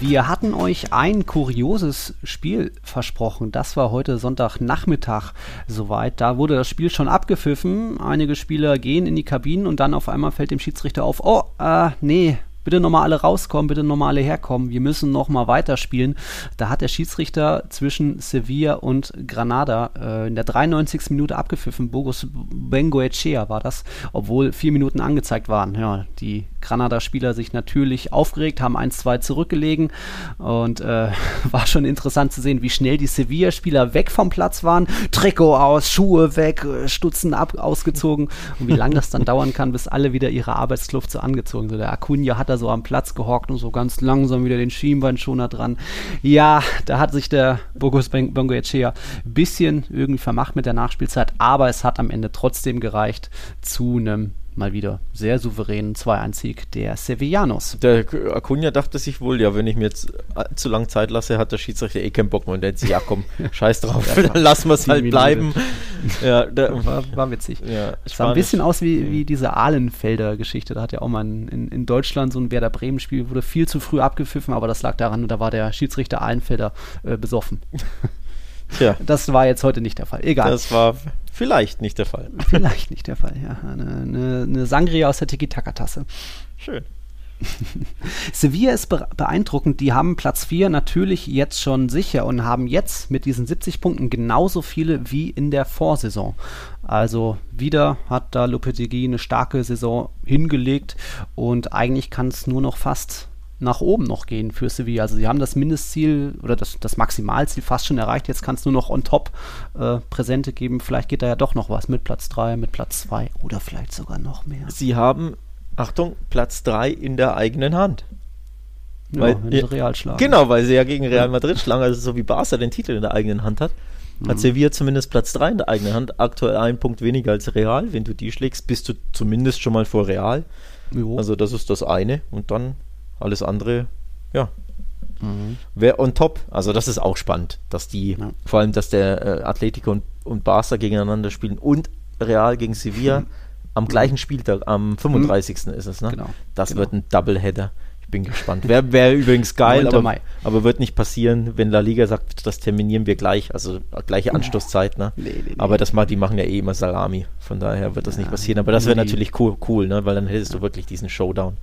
Speaker 2: Wir hatten euch ein kurioses Spiel versprochen. Das war heute Sonntagnachmittag soweit. Da wurde das Spiel schon abgepfiffen. Einige Spieler gehen in die Kabinen und dann auf einmal fällt dem Schiedsrichter auf, oh, äh, nee, bitte nochmal alle rauskommen, bitte nochmal alle herkommen, wir müssen nochmal weiterspielen. Da hat der Schiedsrichter zwischen Sevilla und Granada äh, in der 93. Minute abgepfiffen. Bogus Bengoechea war das, obwohl vier Minuten angezeigt waren. Ja, die Granada-Spieler sich natürlich aufgeregt, haben 1-2 zurückgelegen und äh, war schon interessant zu sehen, wie schnell die Sevilla-Spieler weg vom Platz waren. Trikot aus, Schuhe weg, Stutzen ab, ausgezogen und wie lange das dann dauern kann, bis alle wieder ihre Arbeitskluft so angezogen sind. Der Acuna hat da so am Platz gehockt und so ganz langsam wieder den Schienbeinschoner dran. Ja, da hat sich der Bogus Bongoechea ein bisschen irgendwie vermacht mit der Nachspielzeit, aber es hat am Ende trotzdem gereicht zu einem mal wieder sehr souveränen 2-1-Sieg der Sevillanos.
Speaker 3: Der Acuna dachte sich wohl, ja, wenn ich mir jetzt äh, zu lange Zeit lasse, hat der Schiedsrichter eh keinen Bock mehr und der denkt sich, ja komm, scheiß drauf, dann lassen wir es halt Minuten. bleiben.
Speaker 2: ja, war, war, witzig. Ja, sah ein bisschen aus wie, wie diese Ahlenfelder Geschichte, da hat ja auch mal in, in Deutschland so ein Werder Bremen Spiel, wurde viel zu früh abgepfiffen, aber das lag daran, da war der Schiedsrichter Ahlenfelder äh, besoffen. Tja. Das war jetzt heute nicht der Fall. Egal.
Speaker 3: Das war vielleicht nicht der Fall.
Speaker 2: Vielleicht nicht der Fall, ja. Eine, eine, eine Sangria aus der Tiki-Taka-Tasse.
Speaker 3: Schön.
Speaker 2: Sevilla ist beeindruckend. Die haben Platz 4 natürlich jetzt schon sicher und haben jetzt mit diesen 70 Punkten genauso viele wie in der Vorsaison. Also wieder hat da Lopetegui eine starke Saison hingelegt und eigentlich kann es nur noch fast nach oben noch gehen für Sevilla. Also sie haben das Mindestziel oder das, das Maximalziel fast schon erreicht. Jetzt kann es nur noch on top äh, Präsente geben. Vielleicht geht da ja doch noch was mit Platz 3, mit Platz 2 oder vielleicht sogar noch mehr.
Speaker 3: Sie haben, Achtung, Platz 3 in der eigenen Hand.
Speaker 2: Ja, weil, wenn sie Real schlagen.
Speaker 3: Genau, weil sie ja gegen Real Madrid schlagen, also so wie Barca den Titel in der eigenen Hand hat. Hat mhm. Sevilla zumindest Platz 3 in der eigenen Hand. Aktuell ein Punkt weniger als Real. Wenn du die schlägst, bist du zumindest schon mal vor Real. Jo. Also das ist das eine. Und dann alles andere, ja. Mhm. Wer on top, also das ist auch spannend, dass die, ja. vor allem, dass der äh, Atletico und, und Barca gegeneinander spielen und Real gegen Sevilla mhm. am gleichen Spieltag, am 35. Mhm. ist es, ne? Genau. Das genau. wird ein Doubleheader. Ich bin gespannt. Wäre wär übrigens geil, aber, aber, wird nicht passieren, wenn La Liga sagt, das terminieren wir gleich, also gleiche Anstoßzeit, ne? Nee, nee, nee. Aber das die machen ja eh immer Salami, von daher wird das ja, nicht passieren. Aber das wäre natürlich cool, cool, ne? Weil dann hättest du wirklich diesen Showdown.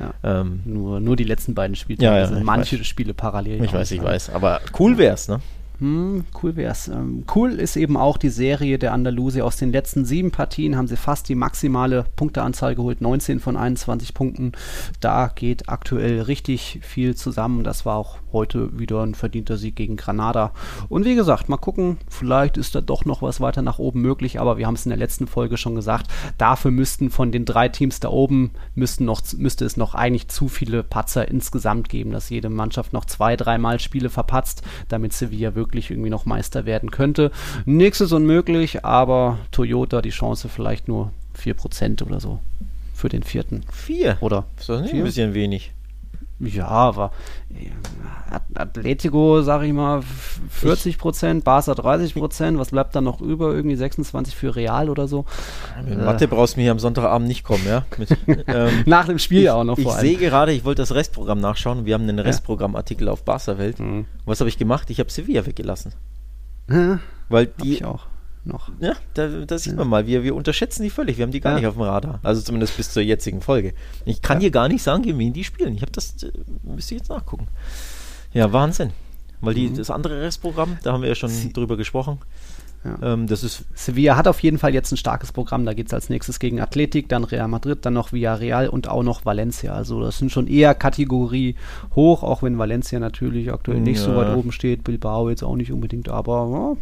Speaker 2: Ja. Ähm, nur, nur die letzten beiden Spiele.
Speaker 3: Ja, ja,
Speaker 2: manche weiß. Spiele parallel.
Speaker 3: Ich weiß, ich weiß. Aber cool wär's, ne?
Speaker 2: Hm, cool wär's. Ähm, cool ist eben auch die Serie der Andalusi. Aus den letzten sieben Partien haben sie fast die maximale Punkteanzahl geholt, 19 von 21 Punkten. Da geht aktuell richtig viel zusammen. Das war auch heute wieder ein verdienter Sieg gegen Granada. Und wie gesagt, mal gucken, vielleicht ist da doch noch was weiter nach oben möglich, aber wir haben es in der letzten Folge schon gesagt, dafür müssten von den drei Teams da oben müssten noch, müsste es noch eigentlich zu viele Patzer insgesamt geben, dass jede Mannschaft noch zwei, dreimal Spiele verpatzt, damit Sevilla wirklich irgendwie noch Meister werden könnte. Nichts ist unmöglich, aber Toyota die Chance vielleicht nur 4% oder so für den vierten.
Speaker 3: Vier?
Speaker 2: Oder?
Speaker 3: Ist das nicht vier? ein bisschen wenig?
Speaker 2: Ja, aber äh, Atletico, sag ich mal, 40 Prozent, Barca 30 Prozent, was bleibt dann noch über? Irgendwie 26 für Real oder so.
Speaker 3: Mit äh, Mathe brauchst du mir hier am Sonntagabend nicht kommen, ja? Mit,
Speaker 2: ähm, Nach dem Spiel ja auch noch
Speaker 3: vor Ich sehe gerade, ich wollte das Restprogramm nachschauen. Wir haben einen Restprogrammartikel auf Barca Welt. Mhm. Was habe ich gemacht? Ich habe Sevilla weggelassen.
Speaker 2: Ja,
Speaker 3: Weil die,
Speaker 2: ich auch noch.
Speaker 3: Ja, da, da sieht ja. man mal, wir, wir unterschätzen die völlig. Wir haben die gar ja. nicht auf dem Radar. Also zumindest bis zur jetzigen Folge. Ich kann ja. hier gar nicht sagen, gegen wen die spielen. Ich habe das, äh, müsste ich jetzt nachgucken. Ja, Wahnsinn. Weil die, mhm. das andere Restprogramm, da haben wir ja schon Sie drüber gesprochen.
Speaker 2: Ja. Ähm, das ist Sevilla hat auf jeden Fall jetzt ein starkes Programm. Da geht es als nächstes gegen Athletik, dann Real Madrid, dann noch Villarreal und auch noch Valencia. Also das sind schon eher Kategorie hoch, auch wenn Valencia natürlich aktuell nicht ja. so weit oben steht. Bilbao jetzt auch nicht unbedingt, aber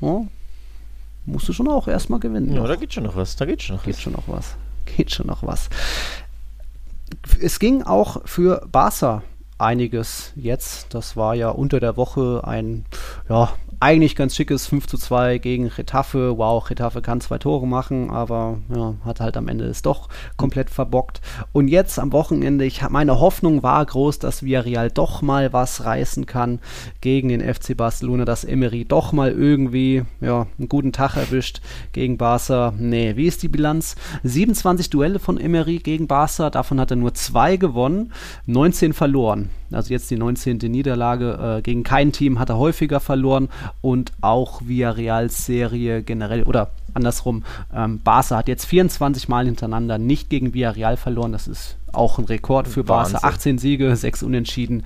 Speaker 2: ja, musst du schon auch erstmal gewinnen.
Speaker 3: Ja, noch. da geht schon noch was. Da geht schon noch
Speaker 2: geht was. schon noch was. Geht schon noch was. Es ging auch für Barca einiges jetzt. Das war ja unter der Woche ein ja, eigentlich ganz schickes 5 zu 2 gegen Retafe. Wow, Retafe kann zwei Tore machen, aber ja, hat halt am Ende es doch komplett verbockt. Und jetzt am Wochenende, ich meine Hoffnung war groß, dass Villarreal doch mal was reißen kann gegen den FC Barcelona, dass Emery doch mal irgendwie ja, einen guten Tag erwischt gegen Barca. Nee, wie ist die Bilanz? 27 Duelle von Emery gegen Barca, davon hat er nur zwei gewonnen, 19 verloren. Also jetzt die 19. Niederlage äh, gegen kein Team hat er häufiger verloren und auch Villarreals Serie generell oder andersrum, ähm, Barca hat jetzt 24 Mal hintereinander nicht gegen Villarreal verloren. Das ist auch ein Rekord für Wahnsinn. Barca. 18 Siege, 6 Unentschieden.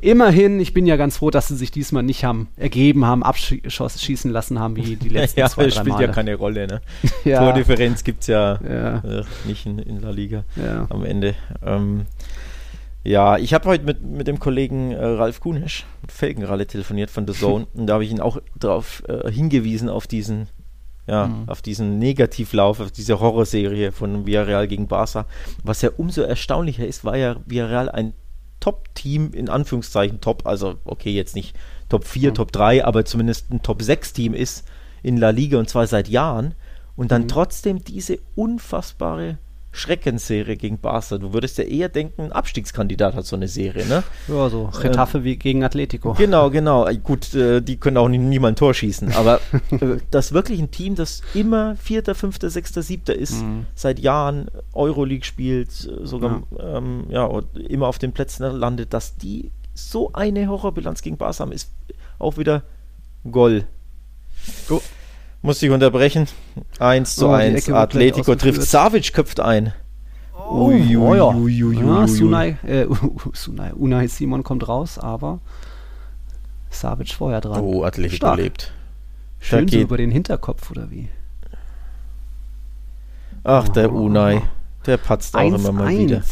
Speaker 2: Immerhin, ich bin ja ganz froh, dass sie sich diesmal nicht haben ergeben haben, abschießen lassen haben, wie die letzten ja, zwei,
Speaker 3: drei spielt
Speaker 2: Male.
Speaker 3: ja keine Rolle. Ne? ja. Tordifferenz gibt es ja, ja. Äh, nicht in, in La Liga ja. am Ende. Ähm, ja, ich habe heute mit, mit dem Kollegen äh, Ralf Kunesch, Felgenralle, telefoniert von The Zone und da habe ich ihn auch darauf äh, hingewiesen, auf diesen ja, mhm. auf diesen Negativlauf, auf diese Horrorserie von Villarreal gegen Barca. Was ja umso erstaunlicher ist, war ja Villarreal ein Top-Team, in Anführungszeichen Top, also okay, jetzt nicht Top 4, mhm. Top 3, aber zumindest ein Top 6-Team ist in La Liga und zwar seit Jahren und dann mhm. trotzdem diese unfassbare Schreckensserie gegen Barca. Du würdest ja eher denken, ein Abstiegskandidat hat so eine Serie, ne?
Speaker 2: Ja, so Retafe ähm, wie gegen Atletico.
Speaker 3: Genau, genau. Gut, äh, die können auch nie, niemand Tor schießen, aber äh, das wirklich ein Team, das immer Vierter, Fünfter, Sechster, Siebter ist, mhm. seit Jahren Euroleague spielt, äh, sogar ja. Ähm, ja, immer auf den Plätzen landet, dass die so eine Horrorbilanz gegen Barca haben, ist auch wieder Goal. Go. Muss ich unterbrechen. 1 zu oh, 1. Atletico trifft. Savic köpft ein.
Speaker 2: Oh, ui, ui, ui, ui, ja, Sunai, äh, Sunai, Unai Simon kommt raus, aber Savic vorher dran.
Speaker 3: Oh, Atletico Stark. lebt.
Speaker 2: Schön so über den Hinterkopf, oder wie?
Speaker 3: Ach, der oh. Unai. Der patzt auch 1, immer mal 1. wieder.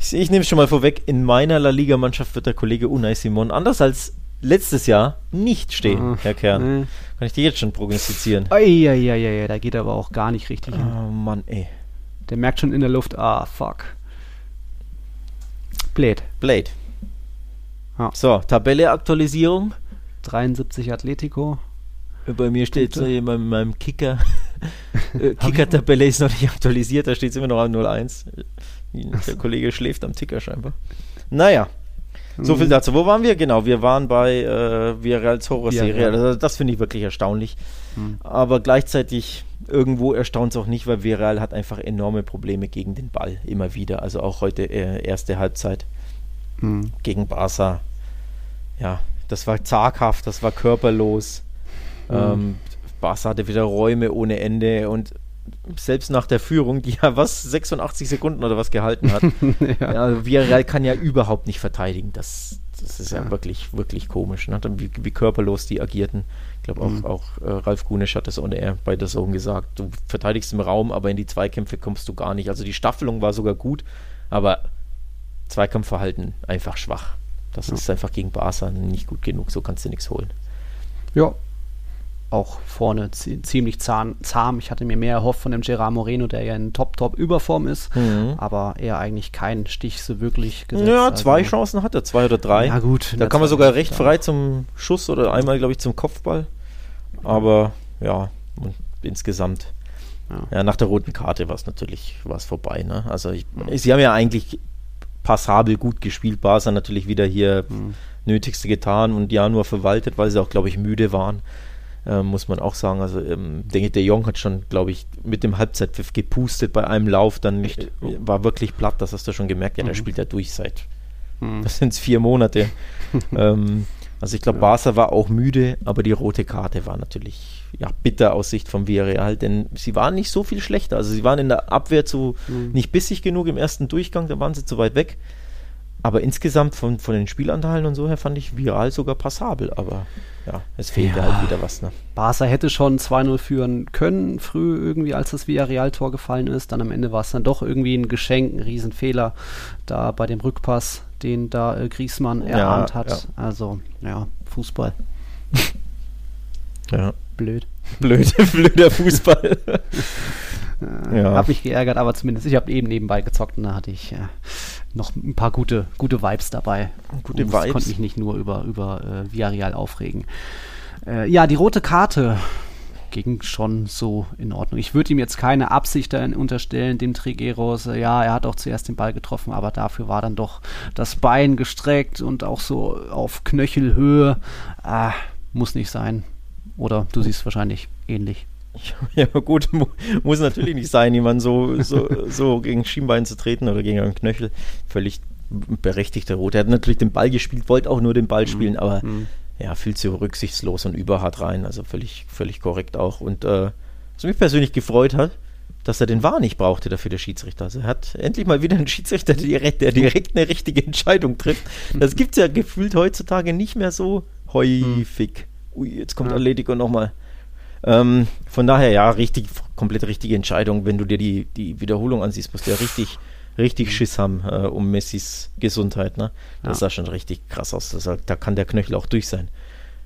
Speaker 3: Ich, ich nehme es schon mal vorweg, in meiner La Liga-Mannschaft wird der Kollege Unai Simon, anders als letztes Jahr, nicht stehen, ah, Herr Kern. Nee. Kann ich dir jetzt schon prognostizieren.
Speaker 2: Eieieiei, da geht er aber auch gar nicht richtig
Speaker 3: hin. Oh Mann, ey.
Speaker 2: Der merkt schon in der Luft, ah, fuck.
Speaker 3: Blade. Blade. Ja. So, Tabelle-Aktualisierung.
Speaker 2: 73 Atletico.
Speaker 3: Bei mir steht so in meinem, meinem Kicker. Äh, Kicker-Tabelle ist noch nicht aktualisiert, da steht es immer noch an 01. Der Kollege schläft am Ticker scheinbar. Naja, so viel mhm. dazu. Wo waren wir? Genau, wir waren bei äh, Villarreals Horror-Serie. Ja, also das finde ich wirklich erstaunlich. Mhm. Aber gleichzeitig irgendwo erstaunt es auch nicht, weil Villarreal hat einfach enorme Probleme gegen den Ball. Immer wieder. Also auch heute äh, erste Halbzeit mhm. gegen Barca. Ja, das war zaghaft, das war körperlos. Mhm. Ähm, Barca hatte wieder Räume ohne Ende und selbst nach der Führung, die ja was 86 Sekunden oder was gehalten hat. ja. ja, Villarreal kann ja überhaupt nicht verteidigen. Das, das ist ja, ja wirklich, wirklich komisch, ne? wie, wie, körperlos die agierten. Ich glaube auch, mhm. auch äh, Ralf Gunisch hat das ohne er bei der Zone gesagt. Du verteidigst im Raum, aber in die Zweikämpfe kommst du gar nicht. Also die Staffelung war sogar gut, aber Zweikampfverhalten einfach schwach. Das ja. ist einfach gegen Barca nicht gut genug, so kannst du nichts holen.
Speaker 2: Ja, auch vorne ziemlich zahm, zahm. Ich hatte mir mehr erhofft von dem Gerard Moreno, der ja in Top-Top-Überform ist, mhm. aber er eigentlich keinen Stich so wirklich
Speaker 3: gesetzt. Ja, zwei also, Chancen hat er, zwei oder drei. Ja, gut. Da kann man sogar recht frei zum Schuss oder einmal, glaube ich, zum Kopfball. Aber ja, insgesamt. Ja. ja. nach der roten Karte war es natürlich war's vorbei. Ne? Also ich, mhm. sie haben ja eigentlich passabel gut gespielt. Barca natürlich wieder hier mhm. Nötigste getan und ja nur verwaltet, weil sie auch, glaube ich, müde waren äh, muss man auch sagen. Also ähm, der, der Jong hat schon, glaube ich, mit dem Halbzeitpfiff gepustet bei einem Lauf, dann nicht, war wirklich platt, das hast du schon gemerkt. Ja, mhm. der spielt ja durch seit, mhm. das sind vier Monate. ähm, also ich glaube, ja. Barca war auch müde, aber die rote Karte war natürlich ja, bitter aus Sicht vom Villarreal, denn sie waren nicht so viel schlechter. Also sie waren in der Abwehr zu mhm. nicht bissig genug im ersten Durchgang, da waren sie zu weit weg. Aber insgesamt von, von den Spielanteilen und so her fand ich Viral sogar passabel, aber ja, es fehlte ja. halt wieder was. Ne?
Speaker 2: Barca hätte schon 2-0 führen können, früh irgendwie, als das Villarreal-Tor gefallen ist. Dann am Ende war es dann doch irgendwie ein Geschenk, ein Riesenfehler da bei dem Rückpass, den da äh, Griesmann erahnt ja, hat. Ja. Also, ja, Fußball.
Speaker 3: ja.
Speaker 2: Blöd.
Speaker 3: Blöd, blöder Fußball.
Speaker 2: ja. Hab mich geärgert, aber zumindest, ich habe eben nebenbei gezockt und da hatte ich äh, noch ein paar gute, gute Vibes dabei.
Speaker 3: Gute und Vibes.
Speaker 2: konnte mich nicht nur über, über äh, Villarreal aufregen. Äh, ja, die rote Karte ging schon so in Ordnung. Ich würde ihm jetzt keine Absicht unterstellen, dem Trigueros. Ja, er hat auch zuerst den Ball getroffen, aber dafür war dann doch das Bein gestreckt und auch so auf Knöchelhöhe. Ah, muss nicht sein. Oder du siehst wahrscheinlich ähnlich.
Speaker 3: Ja, gut, muss natürlich nicht sein, jemand so, so, so gegen Schienbein zu treten oder gegen einen Knöchel. Völlig berechtigter Rot. Er hat natürlich den Ball gespielt, wollte auch nur den Ball mhm. spielen, aber mhm. ja, viel zu rücksichtslos und überhart rein. Also völlig, völlig korrekt auch. Und äh, was mich persönlich gefreut hat, dass er den War nicht brauchte dafür, der Schiedsrichter. Also er hat endlich mal wieder einen Schiedsrichter, der direkt, der direkt eine richtige Entscheidung trifft. Das gibt es ja gefühlt heutzutage nicht mehr so häufig. Ui, jetzt kommt ja. Atletico nochmal. Ähm, von daher, ja, richtig, komplett richtige Entscheidung. Wenn du dir die, die Wiederholung ansiehst, musst du ja richtig, richtig Schiss haben äh, um Messis Gesundheit. Ne? Das ja. sah schon richtig krass aus. Das, da kann der Knöchel auch durch sein.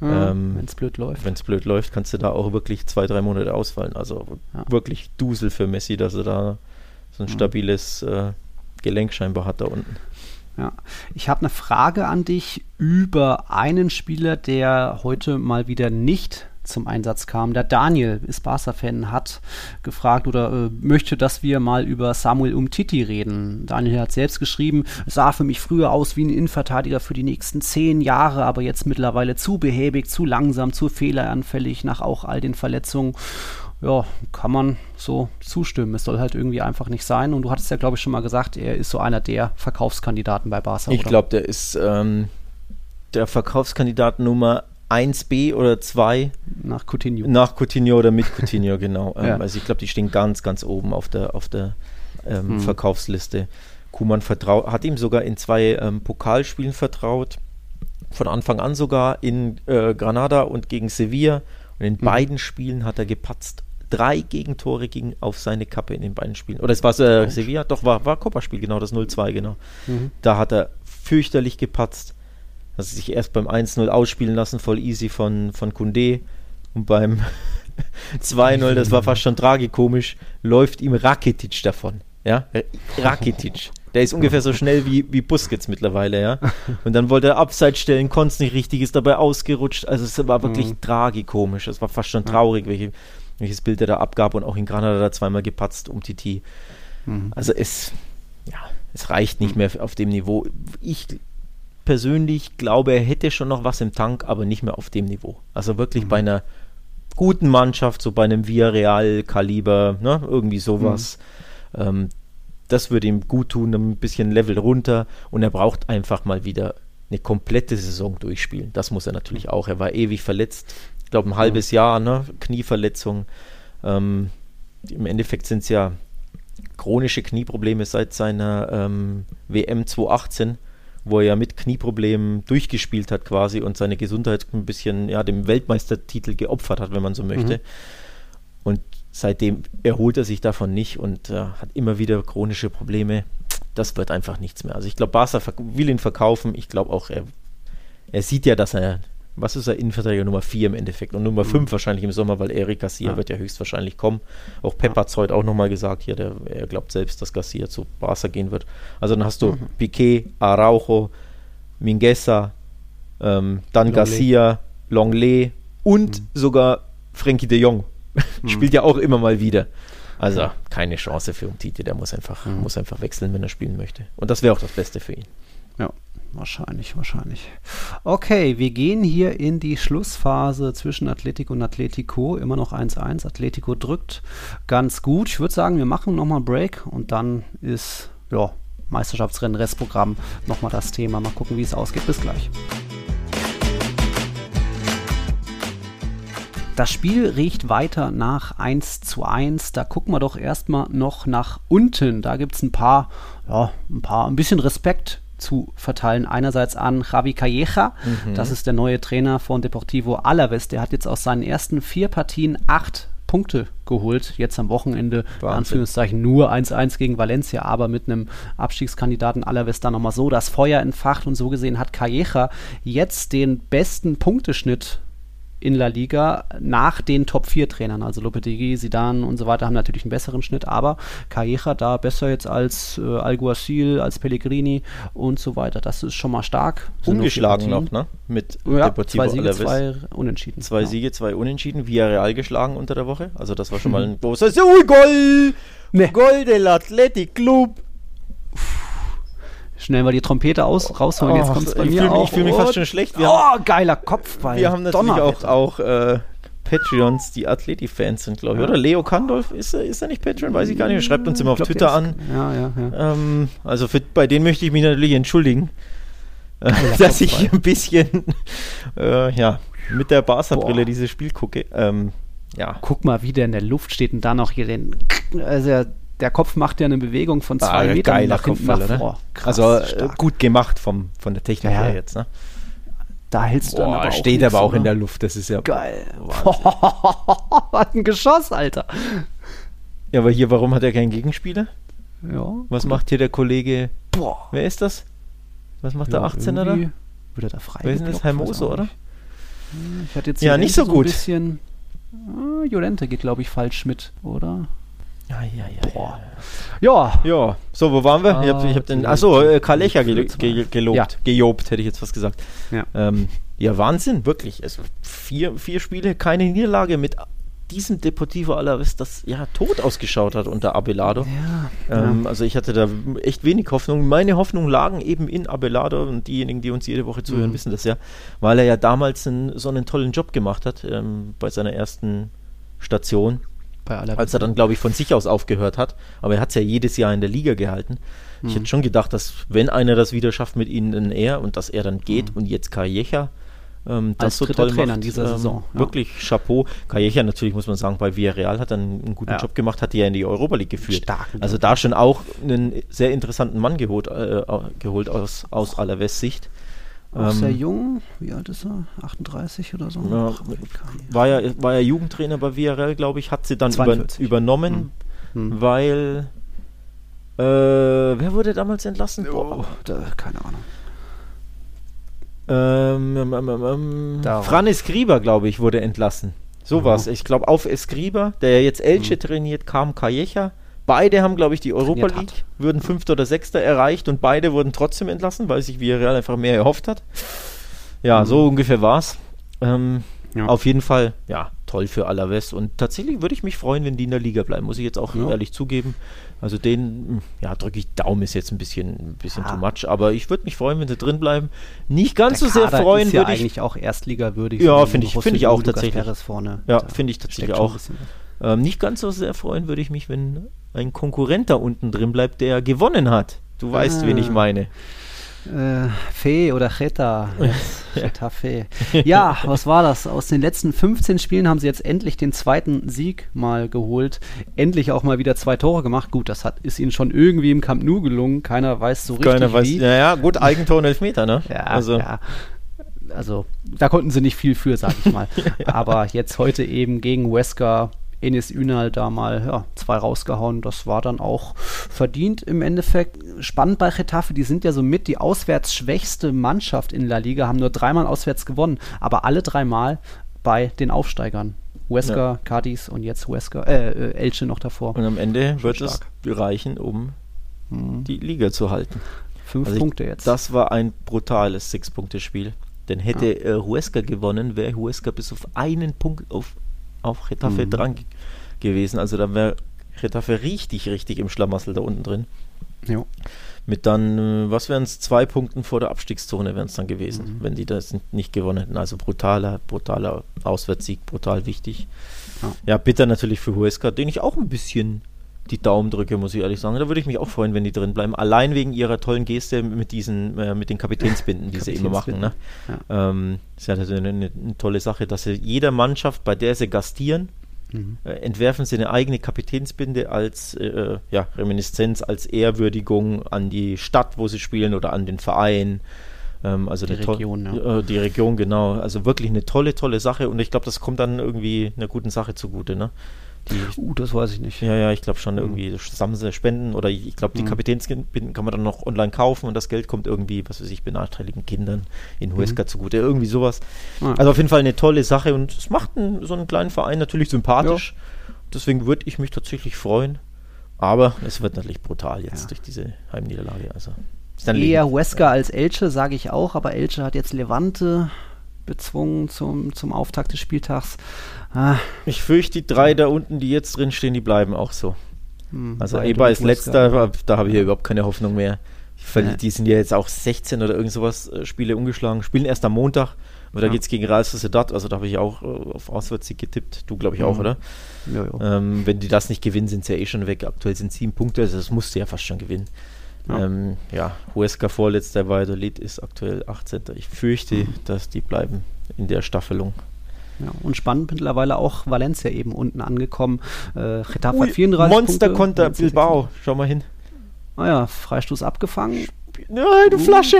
Speaker 2: Ja, ähm, wenn es blöd läuft.
Speaker 3: Wenn es blöd läuft, kannst du da auch wirklich zwei, drei Monate ausfallen. Also ja. wirklich Dusel für Messi, dass er da so ein stabiles äh, Gelenk scheinbar hat da unten.
Speaker 2: Ja, ich habe eine Frage an dich über einen Spieler, der heute mal wieder nicht zum Einsatz kam. Der Daniel ist Barca-Fan, hat gefragt oder äh, möchte, dass wir mal über Samuel Umtiti reden. Daniel hat selbst geschrieben, es sah für mich früher aus wie ein Innenverteidiger für die nächsten zehn Jahre, aber jetzt mittlerweile zu behäbig, zu langsam, zu fehleranfällig nach auch all den Verletzungen ja, kann man so zustimmen. Es soll halt irgendwie einfach nicht sein. Und du hattest ja, glaube ich, schon mal gesagt, er ist so einer der Verkaufskandidaten bei Barca.
Speaker 3: Ich glaube, der ist ähm, der Verkaufskandidat Nummer 1B oder 2.
Speaker 2: Nach Coutinho.
Speaker 3: Nach Coutinho oder mit Coutinho, genau. Ähm, ja. Also ich glaube, die stehen ganz, ganz oben auf der, auf der ähm, hm. Verkaufsliste. Kuman hat ihm sogar in zwei ähm, Pokalspielen vertraut. Von Anfang an sogar in äh, Granada und gegen Sevilla. Und in hm. beiden Spielen hat er gepatzt. Drei Gegentore gingen auf seine Kappe in den beiden Spielen. Oder es war äh, Sevilla, doch, war, war Copa-Spiel, genau, das 0-2, genau. Mhm. Da hat er fürchterlich gepatzt dass sie sich erst beim 1-0 ausspielen lassen, voll easy von, von Kunde. Und beim 2-0, das war fast schon tragikomisch, läuft ihm Rakitic davon. Ja, Rakitic. Der ist ungefähr so schnell wie, wie Busquets mittlerweile, ja. Und dann wollte er Abseits stellen, konnte es nicht richtig, ist dabei ausgerutscht. Also es war wirklich mhm. tragikomisch. Es war fast schon traurig, welche, welches Bild er da abgab und auch in Granada da zweimal gepatzt um Titi. Mhm. Also es, ja, es reicht nicht mehr auf dem Niveau. Ich persönlich glaube, er hätte schon noch was im Tank, aber nicht mehr auf dem Niveau. Also wirklich mhm. bei einer guten Mannschaft, so bei einem Villarreal-Kaliber, ne, irgendwie sowas. Mhm. Ähm, das würde ihm gut tun, ein bisschen Level runter und er braucht einfach mal wieder eine komplette Saison durchspielen. Das muss er natürlich mhm. auch. Er war ewig verletzt, ich glaube ein halbes mhm. Jahr, ne? Knieverletzung. Ähm, Im Endeffekt sind es ja chronische Knieprobleme seit seiner ähm, WM 2018 wo er ja mit Knieproblemen durchgespielt hat quasi und seine Gesundheit ein bisschen ja, dem Weltmeistertitel geopfert hat, wenn man so möchte. Mhm. Und seitdem erholt er sich davon nicht und äh, hat immer wieder chronische Probleme. Das wird einfach nichts mehr. Also ich glaube, Barca will ihn verkaufen. Ich glaube auch, er, er sieht ja, dass er was ist er, Innenverteidiger Nummer 4 im Endeffekt und Nummer 5 mhm. wahrscheinlich im Sommer, weil Eric Garcia ja. wird ja höchstwahrscheinlich kommen. Auch Pep hat es heute auch nochmal gesagt, hier, der, er glaubt selbst, dass Garcia zu Barca gehen wird. Also dann hast du mhm. Piquet, Araujo, Mingueza, ähm, dann Longley. Garcia, Longley und mhm. sogar Frankie de Jong. Mhm. Spielt ja auch immer mal wieder. Also keine Chance für Umtiti, der muss einfach, mhm. muss einfach wechseln, wenn er spielen möchte. Und das wäre auch das Beste für ihn.
Speaker 2: Wahrscheinlich, wahrscheinlich. Okay, wir gehen hier in die Schlussphase zwischen Atletico und Atletico. Immer noch 1-1. Atletico drückt ganz gut. Ich würde sagen, wir machen nochmal einen Break und dann ist, ja, Meisterschaftsrennen, Restprogramm nochmal das Thema. Mal gucken, wie es ausgeht. Bis gleich. Das Spiel riecht weiter nach 1 zu 1. Da gucken wir doch erstmal noch nach unten. Da gibt es ein paar, ja, ein paar, ein bisschen Respekt zu verteilen. Einerseits an Javi Calleja, mhm. das ist der neue Trainer von Deportivo Alaves. Der hat jetzt aus seinen ersten vier Partien acht Punkte geholt. Jetzt am Wochenende, Wahnsinn. Anführungszeichen, nur 1-1 gegen Valencia, aber mit einem Abstiegskandidaten Alaves dann nochmal so das Feuer entfacht und so gesehen hat Calleja jetzt den besten Punkteschnitt in La Liga nach den Top 4 Trainern. Also Lopetegui, Zidane und so weiter haben natürlich einen besseren Schnitt, aber Calleja da besser jetzt als äh, Alguacil, als Pellegrini und so weiter. Das ist schon mal stark.
Speaker 3: Ungeschlagen noch, ne? Mit
Speaker 2: ja, Deportivo zwei Siege, Alaves. zwei Unentschieden.
Speaker 3: Zwei ja. Siege, zwei Unentschieden. Villarreal geschlagen unter der Woche. Also das war schon mal ein großes Goal! Nee. Goal del Athletic Club!
Speaker 2: Schnell mal die Trompete aus, rausholen, jetzt kommt es bei mir
Speaker 3: auch. Ich fühle mich fast schon schlecht.
Speaker 2: Wir oh, haben, geiler Kopfball.
Speaker 3: Wir haben natürlich auch, auch äh, Patreons, die Athleti-Fans sind, glaube ich. Ja. Oder Leo Kandolf, ist er, ist er nicht Patreon? Weiß ich gar nicht. Schreibt uns immer auf Twitter an.
Speaker 2: Ja, ja,
Speaker 3: ja. Ähm, also für, bei denen möchte ich mich natürlich entschuldigen. dass ich ein bisschen äh, ja, mit der Barca-Brille dieses Spiel gucke. Ähm, ja.
Speaker 2: Guck mal, wie der in der Luft steht und da noch hier den. Also der Kopf macht ja eine Bewegung von zwei ah, Metern nach hinten nach vor.
Speaker 3: Krass, also stark. gut gemacht vom, von der Technik ja. her jetzt. Ne?
Speaker 2: Da hältst du Boah,
Speaker 3: dann aber steht aber auch in der Luft. Das ist ja
Speaker 2: geil. Was ein Geschoss, Alter.
Speaker 3: Ja, aber hier, warum hat er keinen Gegenspieler?
Speaker 2: Ja.
Speaker 3: Was macht hier der Kollege? Boah. Wer ist das? Was macht ja, der 18er da?
Speaker 2: Wird er frei?
Speaker 3: Wer ist denn das? Hermoso, oder?
Speaker 2: Ich hatte jetzt
Speaker 3: ja, nicht so gut.
Speaker 2: ein bisschen. Ah, Jolente geht, glaube ich, falsch mit, oder?
Speaker 3: Ja, ja, ja.
Speaker 2: Boah. Ja.
Speaker 3: Ja. So, wo waren wir? Ah, ich habe hab den. Achso, äh, Karl Lecher gel ge gelobt. Ja. Gejobt, hätte ich jetzt was gesagt. Ja, ähm, ja Wahnsinn, wirklich. Es, vier, vier Spiele, keine Niederlage mit diesem Deportivo Alaves, das ja tot ausgeschaut hat unter Abelardo. Ja, ähm, ja. Also ich hatte da echt wenig Hoffnung. Meine Hoffnungen lagen eben in Abelardo und diejenigen, die uns jede Woche zuhören, mhm. wissen das ja, weil er ja damals einen, so einen tollen Job gemacht hat ähm, bei seiner ersten Station. Als er dann, glaube ich, von sich aus aufgehört hat. Aber er hat es ja jedes Jahr in der Liga gehalten. Mhm. Ich hätte schon gedacht, dass wenn einer das wieder schafft mit ihnen, dann er und dass er dann geht mhm. und jetzt Calleja ähm, das so toll Trainer macht. in
Speaker 2: dieser ähm, Saison.
Speaker 3: Ja. Wirklich Chapeau. Calleja natürlich, muss man sagen, bei Villarreal hat er einen, guten ja. Job gemacht, hat die ja in die Europa League geführt. Starken also da schon auch einen sehr interessanten Mann geholt, äh, geholt aus, aus Alaves Sicht.
Speaker 2: Auch ähm, sehr jung, wie alt ist er? 38 oder so? Ja,
Speaker 3: war, ja, war ja Jugendtrainer bei Villarreal, glaube ich, hat sie dann über, übernommen, hm. Hm. weil äh, wer wurde damals entlassen?
Speaker 2: Oh, da, keine Ahnung.
Speaker 3: Ähm, ähm, ähm, ähm Fran Escriba, glaube ich, wurde entlassen. Sowas. Mhm. Ich glaube, auf Escriba, der jetzt Elche mhm. trainiert, kam Calleja. Beide haben, glaube ich, die Europa League, hat. würden Fünfter oder Sechster erreicht und beide wurden trotzdem entlassen, weil sich Villarreal einfach mehr erhofft hat. Ja, mhm. so ungefähr war's. Ähm, ja. Auf jeden Fall, ja, toll für Alaves. Und tatsächlich würde ich mich freuen, wenn die in der Liga bleiben, muss ich jetzt auch ja. ehrlich zugeben. Also den, ja, drücke ich Daumen, ist jetzt ein bisschen, ein bisschen ja. too much, aber ich würde mich freuen, wenn sie drin bleiben. Nicht ganz Der so sehr freuen
Speaker 2: würde ja ich. eigentlich auch Erstliga-würdig.
Speaker 3: Ja, finde ich, finde ich auch tatsächlich.
Speaker 2: Vorne.
Speaker 3: Ja, finde ich tatsächlich auch. Ähm, nicht ganz so sehr freuen würde ich mich, wenn ein Konkurrent da unten drin bleibt, der gewonnen hat. Du weißt, ah. wen ich meine.
Speaker 2: Äh, Fe oder Cheta. Fe. Ja, was war das? Aus den letzten 15 Spielen haben sie jetzt endlich den zweiten Sieg mal geholt. Endlich auch mal wieder zwei Tore gemacht. Gut, das hat, ist ihnen schon irgendwie im Camp Nou gelungen. Keiner weiß so richtig Keiner weiß, wie.
Speaker 3: Ja, ja, gut, Eigentor und Elfmeter, ne?
Speaker 2: Ja, also. ja. Also, da konnten sie nicht viel für, sag ich mal. ja. Aber jetzt heute eben gegen Wesker Enes Ünal da mal ja, zwei rausgehauen. Das war dann auch verdient im Endeffekt. Spannend bei Getafe, die sind ja somit die auswärts schwächste Mannschaft in La Liga, haben nur dreimal auswärts gewonnen, aber alle dreimal bei den Aufsteigern. Wesker, ja. Cadiz und jetzt Wesker, äh, Elche noch davor.
Speaker 3: Und am Ende Schon wird stark. es reichen, um mhm. die Liga zu halten.
Speaker 2: Fünf also Punkte jetzt.
Speaker 3: Das war ein brutales Six-Punkte-Spiel. Denn hätte ja. äh, Huesca gewonnen, wäre Huesca bis auf einen Punkt auf auf Retafe mhm. dran gewesen. Also da wäre Retafe richtig, richtig im Schlamassel da unten drin.
Speaker 2: Jo.
Speaker 3: Mit dann, äh, was wären es, zwei Punkten vor der Abstiegszone wären es dann gewesen, mhm. wenn die das nicht gewonnen hätten. Also brutaler, brutaler Auswärtssieg, brutal wichtig. Ja. ja, bitter natürlich für Huesca, den ich auch ein bisschen die Daumen drücke, muss ich ehrlich sagen. Da würde ich mich auch freuen, wenn die drin bleiben. Allein wegen ihrer tollen Geste mit diesen, äh, mit den Kapitänsbinden, die sie immer machen. Ne? Ja. Ähm, ist ja eine, eine, eine, tolle Sache, dass sie jeder Mannschaft, bei der sie gastieren, mhm. äh, entwerfen sie eine eigene Kapitänsbinde als äh, ja, Reminiszenz, als Ehrwürdigung an die Stadt, wo sie spielen oder an den Verein. Ähm, also die Region, ja. Äh, die Region, genau. Also wirklich eine tolle, tolle Sache und ich glaube, das kommt dann irgendwie einer guten Sache zugute. Ne?
Speaker 2: Uh, das weiß ich nicht.
Speaker 3: Ja, ja, ich glaube schon mhm. irgendwie zusammen spenden oder ich glaube, die mhm. Kapitänsbinden kann man dann noch online kaufen und das Geld kommt irgendwie, was weiß ich, benachteiligten Kindern in Huesca mhm. zugute. Irgendwie sowas. Ah. Also auf jeden Fall eine tolle Sache und es macht einen, so einen kleinen Verein natürlich sympathisch. Ja. Deswegen würde ich mich tatsächlich freuen. Aber es wird natürlich brutal jetzt ja. durch diese Heimniederlage. Also
Speaker 2: Eher Huesca als Elche, sage ich auch, aber Elche hat jetzt Levante bezwungen zum, zum Auftakt des Spieltags.
Speaker 3: Ah. Ich fürchte, die drei da unten, die jetzt drin stehen, die bleiben auch so. Hm, also Eber ist letzter, da habe ich ja überhaupt keine Hoffnung mehr. Ja. Die sind ja jetzt auch 16 oder irgend sowas äh, Spiele umgeschlagen, spielen erst am Montag. Und da geht es gegen Real Sociedad, also da habe ich auch äh, auf Auswärtssieg getippt. Du, glaube ich, auch, mhm. oder? Ja, ja. Ähm, wenn die das nicht gewinnen, sind sie ja eh schon weg. Aktuell sind sieben Punkte, also das musst du ja fast schon gewinnen. Ja, ähm, ja Huesca vorletzter Valladolid ist aktuell 18. Ich fürchte, mhm. dass die bleiben in der Staffelung.
Speaker 2: Ja, und spannend mittlerweile auch Valencia eben unten angekommen. Äh, Getafe Ui, 34
Speaker 3: Monster-Konter Bilbao. Schau mal hin.
Speaker 2: Ah ja, Freistoß abgefangen.
Speaker 3: Nein, du uh. Flasche.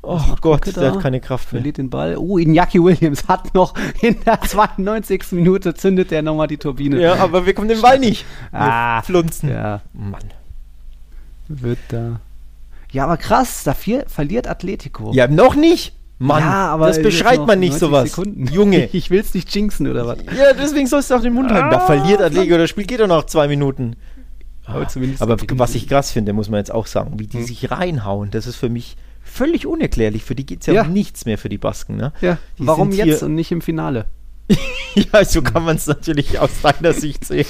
Speaker 3: Oh Gott, der hat keine Kraft
Speaker 2: mehr. Verliert den Ball. Oh, Iñaki Williams hat noch in der 92. Minute zündet er nochmal die Turbine.
Speaker 3: Ja, aber wir kommen den Ball nicht.
Speaker 2: ah,
Speaker 3: flunzen.
Speaker 2: Ja. Mann. Wird da. Ja, aber krass, da verliert Atletico.
Speaker 3: Ja, noch nicht. Mann, ja, das beschreibt man nicht sowas.
Speaker 2: Sekunden. Junge. Ich will es nicht jinxen, oder was?
Speaker 3: Ja, deswegen sollst du auch den Mund halten. Da ah, verliert Atletico, das Spiel geht doch noch zwei Minuten.
Speaker 2: Aber,
Speaker 3: aber was ich krass finde, muss man jetzt auch sagen, wie die hm. sich reinhauen, das ist für mich völlig unerklärlich. Für die geht es ja, ja, um nichts mehr für die Basken. Ne?
Speaker 2: Ja, die warum jetzt und nicht im Finale?
Speaker 3: ja, so kann man es natürlich aus deiner Sicht sehen.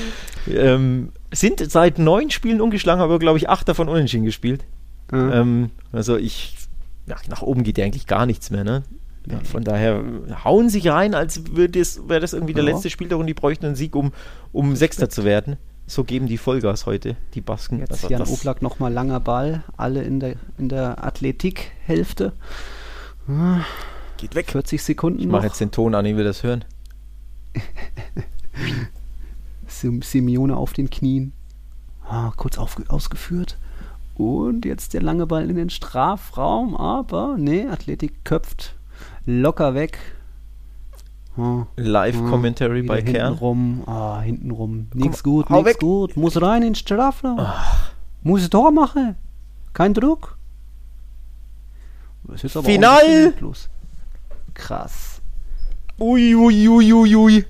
Speaker 3: ähm, sind seit neun Spielen ungeschlagen, aber glaube ich acht davon unentschieden gespielt. Mhm. Ähm, also ich, ja, nach oben geht ja eigentlich gar nichts mehr. Ne? Ja, von daher hauen sich rein, als wäre das, das irgendwie der ja. letzte Spieltag und die bräuchten einen Sieg, um, um Sechster zu werden. So geben die Vollgas heute, die Basken.
Speaker 2: Jetzt also Jan Oblak nochmal langer Ball, alle in der, in der Athletikhälfte.
Speaker 3: Geht weg.
Speaker 2: 40 Sekunden
Speaker 3: Ich mache jetzt den Ton an, ich will das hören.
Speaker 2: Simeone auf den Knien. Ah, kurz auf, ausgeführt. Und jetzt der lange Ball in den Strafraum, aber nee, Athletik köpft locker weg.
Speaker 3: Hm. Live-Commentary hm. bei
Speaker 2: hinten
Speaker 3: Kern.
Speaker 2: Rum. Ah, hintenrum. Nichts gut, nichts gut. Muss rein ins Strafraum. Muss Tor machen. Kein Druck.
Speaker 3: Final!
Speaker 2: Krass.
Speaker 3: Ui, ui, ui, ui, ui.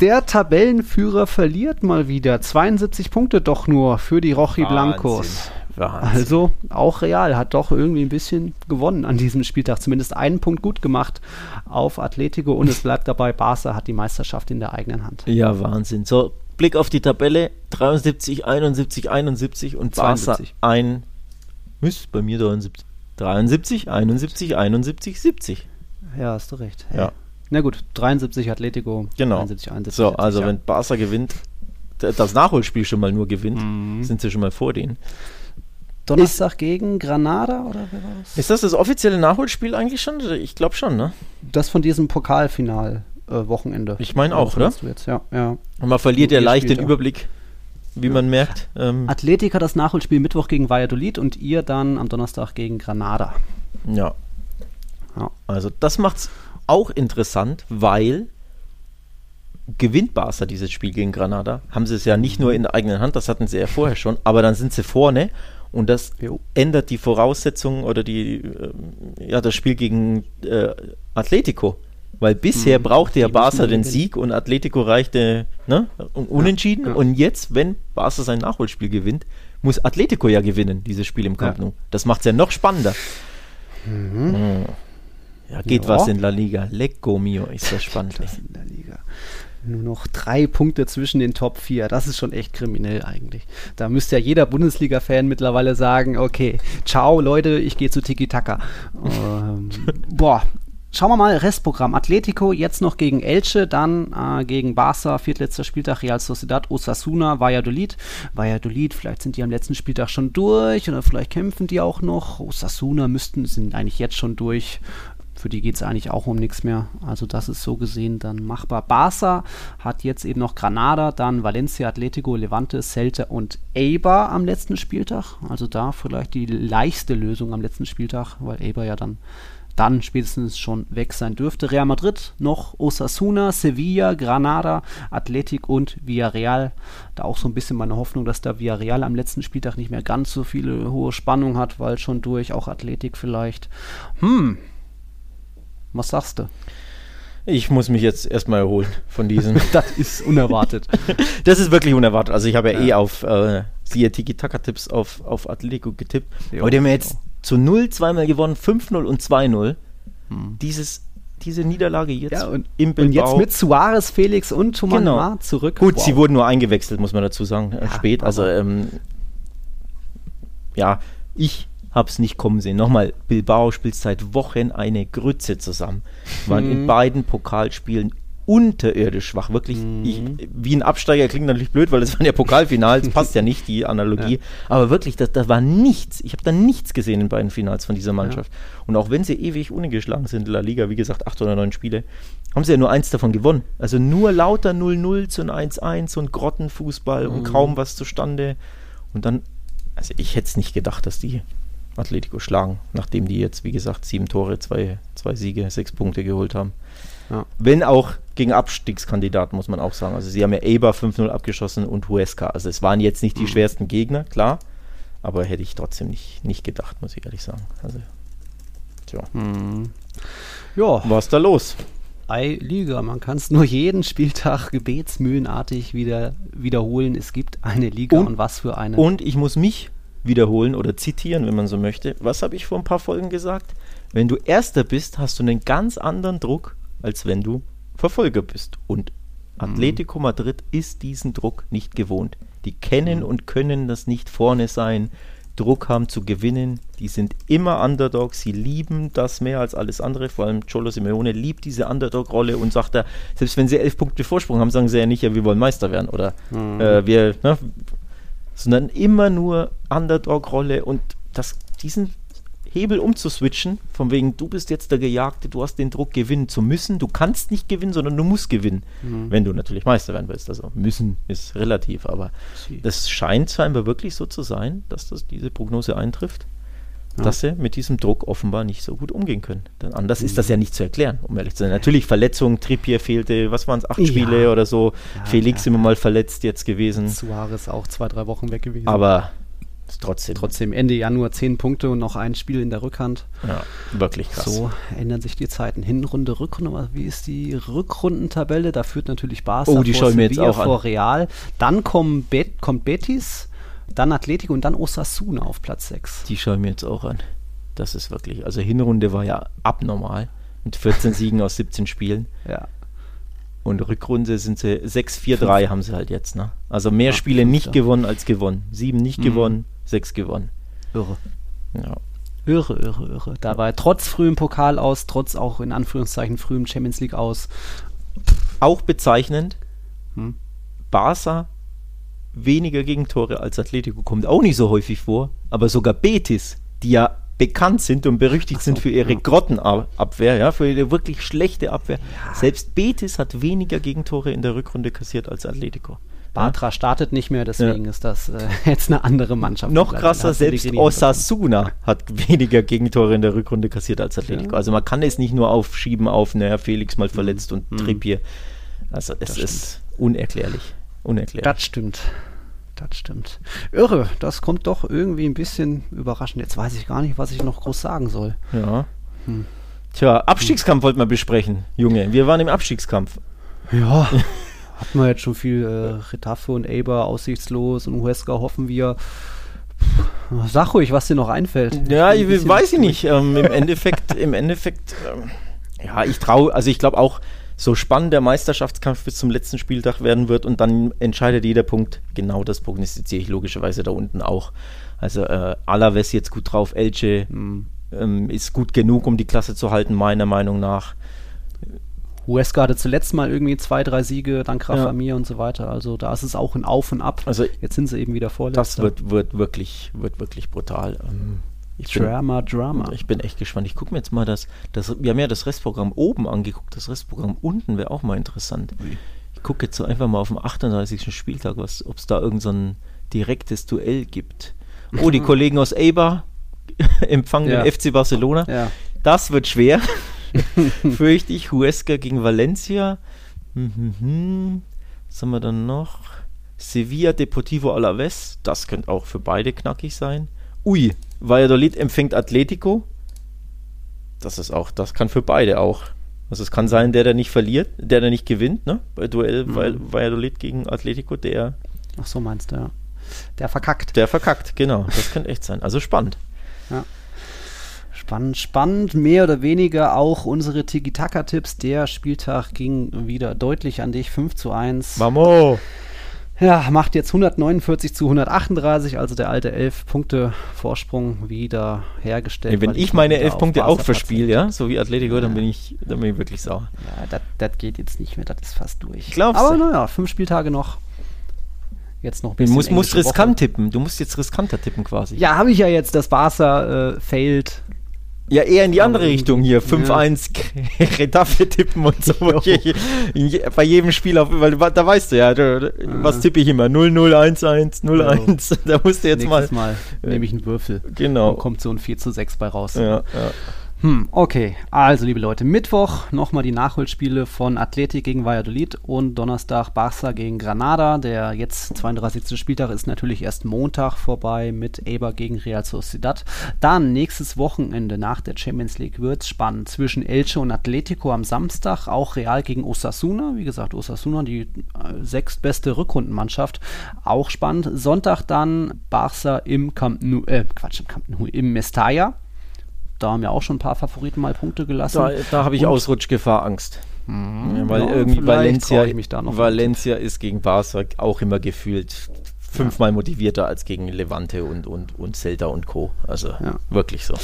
Speaker 2: Der Tabellenführer verliert mal wieder. 72 Punkte doch nur für die Rochi Blancos. Wahnsinn. Also auch Real hat doch irgendwie ein bisschen gewonnen an diesem Spieltag. Zumindest einen Punkt gut gemacht auf Atletico und es bleibt dabei, Barca hat die Meisterschaft in der eigenen Hand.
Speaker 3: Ja, Wahnsinn. So, Blick auf die Tabelle: 73, 71, 71 und 72. Barca ein. Müsste bei mir 73. 73, 71, 71, 70.
Speaker 2: Ja, hast du recht.
Speaker 3: Hey. Ja.
Speaker 2: Na gut, 73 Atletico,
Speaker 3: genau. 73, 71. So, 70, also ja. wenn Barca gewinnt, das Nachholspiel schon mal nur gewinnt, mhm. sind sie schon mal vor denen.
Speaker 2: Donnerstag ist, gegen Granada oder wer war
Speaker 3: das? Ist das das offizielle Nachholspiel eigentlich schon? Ich glaube schon, ne?
Speaker 2: Das von diesem Pokalfinal äh, Wochenende.
Speaker 3: Ich meine auch, oder?
Speaker 2: Du jetzt? Ja, ja.
Speaker 3: Und man verliert ja leicht den Überblick, wie ja. man merkt.
Speaker 2: Ähm, Athletik hat das Nachholspiel Mittwoch gegen Valladolid und ihr dann am Donnerstag gegen Granada.
Speaker 3: Ja. ja. Also das macht's auch interessant, weil gewinnt Barca dieses Spiel gegen Granada, haben sie es ja nicht nur in der eigenen Hand, das hatten sie ja vorher schon, aber dann sind sie vorne und das jo. ändert die Voraussetzungen oder die, äh, ja, das Spiel gegen äh, Atletico. Weil bisher mhm. brauchte ja Barca den Sieg und Atletico reichte ne, unentschieden. Ja, ja. Und jetzt, wenn Barca sein Nachholspiel gewinnt, muss Atletico ja gewinnen, dieses Spiel im Camp Nou. Das macht es ja noch spannender. Mhm. Hm. Ja, geht was in La Liga. Lecco mio, ist das spannend. das in der Liga.
Speaker 2: Nur noch drei Punkte zwischen den Top 4. Das ist schon echt kriminell eigentlich. Da müsste ja jeder Bundesliga-Fan mittlerweile sagen, okay, ciao Leute, ich gehe zu Tiki Taka. ähm, boah, Schauen wir mal, Restprogramm. Atletico jetzt noch gegen Elche, dann äh, gegen Barca, viertletzter Spieltag, Real Sociedad, Osasuna, Valladolid. Valladolid, vielleicht sind die am letzten Spieltag schon durch oder vielleicht kämpfen die auch noch. Osasuna müssten, sind eigentlich jetzt schon durch für die geht es eigentlich auch um nichts mehr. Also das ist so gesehen dann machbar. Barca hat jetzt eben noch Granada, dann Valencia, Atletico, Levante, Celta und Eibar am letzten Spieltag. Also da vielleicht die leichte Lösung am letzten Spieltag, weil Eibar ja dann dann spätestens schon weg sein dürfte. Real Madrid noch Osasuna, Sevilla, Granada, Athletic und Villarreal. Da auch so ein bisschen meine Hoffnung, dass da Villarreal am letzten Spieltag nicht mehr ganz so viele hohe Spannung hat, weil schon durch, auch Athletik vielleicht. Hm, was sagst du?
Speaker 3: Ich muss mich jetzt erstmal erholen von diesem.
Speaker 2: das ist unerwartet.
Speaker 3: das ist wirklich unerwartet. Also ich habe ja, ja, eh auf äh, siehe Tiki-Taka-Tipps auf, auf Atletico getippt. Jo, Aber die haben ja jetzt zu 0 zweimal gewonnen, 5-0 und 2-0. Hm. Dieses diese Niederlage jetzt
Speaker 2: ja, und, im Bilbao. Und jetzt mit Suarez, Felix und Thomas genau. zurück.
Speaker 3: Gut, wow. sie wurden nur eingewechselt, muss man dazu sagen, äh, ja, spät. Also ähm, ja, ich hab's nicht kommen sehen. Nochmal, Bilbao spielt seit Wochen eine Grütze zusammen. Waren mhm. in beiden Pokalspielen unterirdisch schwach. Wirklich,
Speaker 2: Mhm.
Speaker 3: ich, wie ein Absteiger klingt natürlich blöd, weil das waren ja Pokalfinals, passt ja nicht, die Analogie. Aber wirklich, das, das war nichts. Ich habe da nichts gesehen in beiden Finals von dieser Mannschaft. Und auch wenn sie ewig ungeschlagen sind in La Liga, wie gesagt, acht oder neun Spiele, haben sie ja nur eins davon gewonnen. Also nur lauter 0-0 zu ein 1-1 und Grottenfußball und kaum was zustande. Und dann, also ich hätte es nicht gedacht, dass die Atletico schlagen, nachdem die jetzt, wie gesagt, sieben Tore, zwei, zwei Siege, sechs Punkte geholt haben.
Speaker 2: Ja.
Speaker 3: Wenn auch gegen Abstiegskandidaten, muss man auch sagen. Also sie haben ja Eibar 5-0 abgeschossen und Huesca. Also es waren jetzt nicht die schwersten Gegner, klar. Aber hätte ich trotzdem nicht, nicht gedacht, muss ich ehrlich sagen. Also, tja,
Speaker 2: Ja,
Speaker 3: was da los?
Speaker 2: Ei-Liga. Man kann es nur jeden Spieltag gebetsmühlenartig wieder wiederholen. Es gibt eine Liga und,
Speaker 3: Und-
Speaker 2: was für eine.
Speaker 3: Und ich muss mich wiederholen oder zitieren, wenn man so möchte. Was habe ich vor ein paar Folgen gesagt? Wenn du Erster bist, hast du einen ganz anderen Druck, als wenn du Verfolger bist. Und Atletico Madrid ist diesen Druck nicht gewohnt. Die kennen und können das nicht vorne sein, Druck haben zu gewinnen. Die sind immer Underdogs. Sie lieben das mehr als alles andere. Vor allem Cholo Simeone liebt diese Underdog-Rolle und sagt da, selbst wenn sie elf Punkte Vorsprung haben, sagen sie ja nicht, ja, wir wollen Meister werden oder äh, wir, ne, sondern immer nur Underdog-Rolle und das, diesen Hebel umzuswitchen, von wegen, du bist jetzt der Gejagte, du hast den Druck, gewinnen zu müssen. Du kannst nicht gewinnen, sondern du musst gewinnen, wenn du natürlich Meister werden willst. Also müssen ist relativ, aber das scheint scheinbar wirklich so zu sein, dass das, diese Prognose eintrifft, dass sie mit diesem Druck offenbar nicht so gut umgehen können. Denn anders ist das ja nicht zu erklären, um ehrlich zu sein. Natürlich Verletzungen, Trippier fehlte, was waren es, acht
Speaker 2: Ja.
Speaker 3: Spiele oder so.
Speaker 2: Ja,
Speaker 3: Felix
Speaker 2: ja,
Speaker 3: immer mal verletzt jetzt gewesen.
Speaker 2: Suarez auch zwei, drei Wochen weg gewesen.
Speaker 3: Aber trotzdem,
Speaker 2: trotzdem Ende Januar zehn Punkte und noch ein Spiel in der Rückhand.
Speaker 3: ja, wirklich krass.
Speaker 2: So ändern sich die Zeiten. Hinrunde, Rückrunde. Wie ist die Rückrundentabelle? Da führt natürlich Barca
Speaker 3: Oh, die
Speaker 2: vor
Speaker 3: schaue ich mir jetzt auch an.
Speaker 2: vor Real. Dann kommen Bet kommt Betis, dann Atletico und dann Osasuna auf Platz 6.
Speaker 3: Die schaue ich mir jetzt auch an. Das ist wirklich, also Hinrunde war ja abnormal mit 14 Siegen aus 17 Spielen.
Speaker 2: Ja.
Speaker 3: Und Rückrunde sind sie 6-4-3 haben sie halt jetzt, ne? Also mehr
Speaker 2: Ja,
Speaker 3: Spiele nicht
Speaker 2: ja.
Speaker 3: gewonnen als gewonnen. Sieben nicht
Speaker 2: Mhm.
Speaker 3: gewonnen, sechs gewonnen.
Speaker 2: Irre.
Speaker 3: Ja.
Speaker 2: Irre, irre, irre. Da war er trotz frühem Pokal aus, trotz auch in Anführungszeichen frühem Champions League aus.
Speaker 3: Auch bezeichnend,
Speaker 2: Hm.
Speaker 3: Barca weniger Gegentore als Atletico kommt auch nicht so häufig vor, aber sogar Betis, die ja bekannt sind und berüchtigt
Speaker 2: so,
Speaker 3: sind für ihre
Speaker 2: ja.
Speaker 3: Grottenabwehr, ja, für ihre wirklich schlechte Abwehr. Selbst Betis hat weniger Gegentore in der Rückrunde kassiert als Atletico.
Speaker 2: Bartra startet nicht mehr, deswegen ist das äh, jetzt eine andere Mannschaft.
Speaker 3: Noch krasser, selbst Osasuna hat weniger Gegentore in der Rückrunde kassiert als Atletico.
Speaker 2: Ja.
Speaker 3: Also man kann es nicht nur aufschieben auf, naja, Felix mal verletzt und
Speaker 2: Mhm.
Speaker 3: Trippier. Also es ist unerklärlich. Unerklärlich.
Speaker 2: Das stimmt. Das stimmt. Irre, das kommt doch irgendwie ein bisschen überraschend. Jetzt weiß ich gar nicht, was ich noch groß sagen soll.
Speaker 3: Ja.
Speaker 2: Hm.
Speaker 3: Tja, Abstiegskampf wollten wir besprechen, Junge. Wir waren im Abstiegskampf.
Speaker 2: Ja, hatten wir jetzt schon viel äh, Retafe und Eber aussichtslos und Huesca hoffen wir. Sag ruhig, was dir noch einfällt.
Speaker 3: Ja, ich weiß ich nicht. Ähm, Im Endeffekt, im Endeffekt, ähm, ja, ich traue, also ich glaube auch, so spannend der Meisterschaftskampf bis zum letzten Spieltag werden wird und dann entscheidet jeder Punkt. Genau das prognostiziere ich logischerweise da unten auch. Also äh, Alaves jetzt gut drauf, Elche
Speaker 2: Hm.
Speaker 3: ähm, ist gut genug, um die Klasse zu halten, meiner Meinung nach.
Speaker 2: Huesca hatte zuletzt mal irgendwie zwei, drei Siege, dann Graf
Speaker 3: Ja.
Speaker 2: Und so weiter. Also da ist es auch ein Auf und Ab.
Speaker 3: Also
Speaker 2: Jetzt sind sie eben wieder vorletzter.
Speaker 3: das wird, wird wirklich, wird wirklich brutal. Ähm, ich bin,
Speaker 2: Drama, Drama.
Speaker 3: Ich bin echt gespannt. Ich gucke mir jetzt mal das, das. Wir haben ja das Restprogramm oben angeguckt. Das Restprogramm unten wäre auch mal interessant. Ich gucke jetzt so einfach mal auf dem 38. Spieltag, ob es da irgendein so ein direktes Duell gibt. Oh, die Kollegen aus Eibar empfangen
Speaker 2: Ja.
Speaker 3: den FC Barcelona.
Speaker 2: Ja.
Speaker 3: Das wird schwer. Fürchte ich. Huesca gegen Valencia. Mhm. Was haben wir dann noch? Sevilla Deportivo Alaves. Das könnte auch für beide knackig sein. Ui, Valladolid empfängt Atletico. Das ist auch, das kann für beide auch. Also es kann sein, der, der nicht verliert, der, der nicht gewinnt, ne? Bei Duell
Speaker 2: Mhm.
Speaker 3: Val- Valladolid gegen Atletico, der,
Speaker 2: Ach so meinst du, ja. Der verkackt.
Speaker 3: der verkackt, genau. Das könnte echt sein. Also spannend.
Speaker 2: Spannend, spannend. Mehr oder weniger auch unsere Tiki-Taka-Tipps. Der Spieltag ging wieder deutlich an dich. 5 zu 1.
Speaker 3: Vamos!
Speaker 2: Ja, macht jetzt 149 zu 138, also der alte 11 Punkte Vorsprung wieder hergestellt.
Speaker 3: Ey, wenn ich meine 11 Punkte auch verspiele, ja, so wie Atletico, ja. dann bin ich, dann bin ich wirklich sauer.
Speaker 2: Ja, das geht jetzt nicht mehr, das ist fast durch.
Speaker 3: Glaubst
Speaker 2: Aber naja, fünf Spieltage noch. Jetzt noch ein
Speaker 3: bisschen. Du musst, musst riskant Woche. tippen. Du musst jetzt riskanter tippen quasi.
Speaker 2: Ja, habe ich ja jetzt. Das Barca äh, failed
Speaker 3: ja, eher in die andere Richtung hier. 5-1 ja. Retafe tippen und so. bei jedem Spiel auf, weil da weißt du ja, was tippe ich immer? 0-0, 1-1, 0-1. Da musst du jetzt
Speaker 2: Nächstes mal. mal nehme ich einen Würfel.
Speaker 3: Genau.
Speaker 2: Und kommt so ein 4 zu 6 bei raus.
Speaker 3: Ja, ja.
Speaker 2: Hm, okay. Also, liebe Leute, Mittwoch nochmal die Nachholspiele von Athletik gegen Valladolid und Donnerstag Barca gegen Granada. Der jetzt 32. Spieltag ist natürlich erst Montag vorbei mit Eber gegen Real Sociedad. Dann nächstes Wochenende nach der Champions League wird es spannend zwischen Elche und Atletico am Samstag. Auch Real gegen Osasuna. Wie gesagt, Osasuna, die äh, sechstbeste Rückrundenmannschaft. Auch spannend. Sonntag dann Barca im Camp Nou, äh, Quatsch, im Camp Nou, im Mestalla da haben ja auch schon ein paar Favoriten mal Punkte gelassen.
Speaker 3: Da, da habe ich Ausrutschgefahr Angst. Mhm, ja, weil ja, irgendwie Valencia, Valencia ist gegen Barca auch immer gefühlt fünfmal motivierter als gegen Levante und, und, und Celta und Co. Also wirklich so.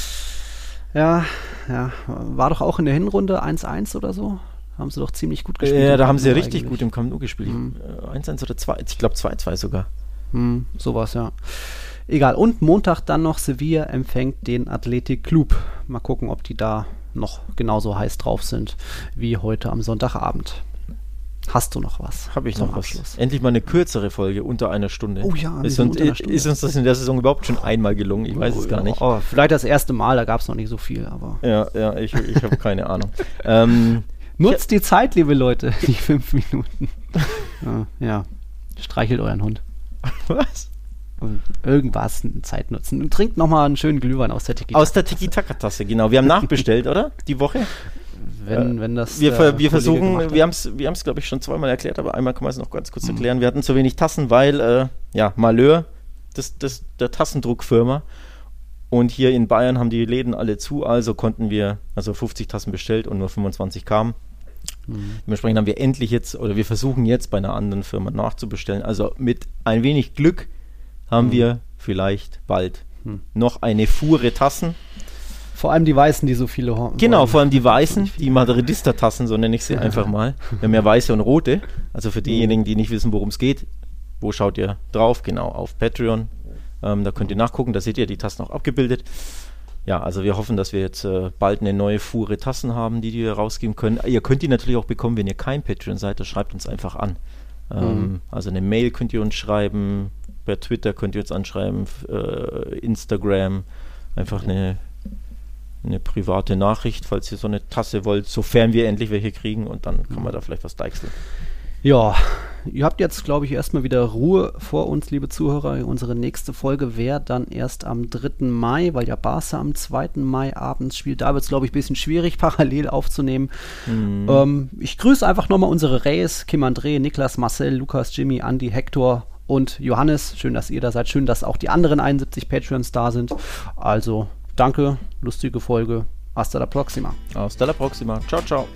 Speaker 2: Ja, ja. War doch auch in der Hinrunde 1-1 oder so. Haben sie doch ziemlich gut gespielt.
Speaker 3: Ja, da haben sie richtig eigentlich. gut im Camp Nou gespielt. 1-1 mhm. Äh, oder 2, ich glaube 2-2 sogar.
Speaker 2: Mhm, sowas, ja. Egal. Und Montag dann noch Sevilla empfängt den Athletic Club. Mal gucken, ob die da noch genauso heiß drauf sind wie heute am Sonntagabend. Hast du noch was?
Speaker 3: Habe ich noch Abschluss? was. Endlich mal eine kürzere Folge unter einer Stunde.
Speaker 2: Oh ja,
Speaker 3: ist uns, ist uns, das in der Saison überhaupt schon einmal gelungen? Ich weiß oh, es gar nicht.
Speaker 2: Oh, vielleicht das erste Mal, da gab es noch nicht so viel, aber.
Speaker 3: Ja, ja, ich, ich habe keine Ahnung. Ähm,
Speaker 2: Nutzt die Zeit, liebe Leute, die fünf Minuten. ja, ja. Streichelt euren Hund.
Speaker 3: Was?
Speaker 2: Irgendwas Zeit nutzen. Und trinkt nochmal einen schönen Glühwein aus der
Speaker 3: Tiki-Taka-Tasse. Aus der Tiki-Taka-Tasse, genau. Wir haben nachbestellt, oder? Die Woche.
Speaker 2: Wenn, wenn das
Speaker 3: wir, wir Kollege versuchen, wir haben es, wir glaube ich, schon zweimal erklärt, aber einmal kann man es noch ganz kurz mhm. erklären. Wir hatten zu wenig Tassen, weil, äh, ja, Malheur, das, das, der Tassendruckfirma, und hier in Bayern haben die Läden alle zu, also konnten wir, also 50 Tassen bestellt und nur 25 kamen. Mhm. Dementsprechend haben wir endlich jetzt, oder wir versuchen jetzt bei einer anderen Firma nachzubestellen. Also mit ein wenig Glück haben mhm. wir vielleicht bald mhm. noch eine Fuhre Tassen.
Speaker 2: Vor allem die Weißen, die so viele
Speaker 3: haben. Genau, vor allem die Weißen, die Madridista-Tassen, so nenne ich sie ja. einfach mal. Wir haben ja weiße und rote. Also für diejenigen, die nicht wissen, worum es geht, wo schaut ihr drauf? Genau, auf Patreon. Ähm, da könnt ihr nachgucken, da seht ihr die Tassen auch abgebildet. Ja, also wir hoffen, dass wir jetzt äh, bald eine neue Fuhre Tassen haben, die wir rausgeben können. Ihr könnt die natürlich auch bekommen, wenn ihr kein Patreon seid, das schreibt uns einfach an. Ähm, mhm. Also eine Mail könnt ihr uns schreiben, per Twitter könnt ihr uns anschreiben, äh, Instagram, einfach eine, eine private Nachricht, falls ihr so eine Tasse wollt, sofern wir endlich welche kriegen und dann kann man da vielleicht was deichseln.
Speaker 2: Ja, ihr habt jetzt, glaube ich, erstmal wieder Ruhe vor uns, liebe Zuhörer. Unsere nächste Folge wäre dann erst am 3. Mai, weil ja Barca am 2. Mai abends spielt. Da wird es, glaube ich, ein bisschen schwierig, parallel aufzunehmen. Mhm. Ähm, ich grüße einfach nochmal unsere Reis, Kim André, Niklas, Marcel, Lukas, Jimmy, Andy, Hector und Johannes. Schön, dass ihr da seid. Schön, dass auch die anderen 71 Patreons da sind. Also, danke, lustige Folge. Hasta la próxima.
Speaker 3: Hasta la próxima. Ciao, ciao.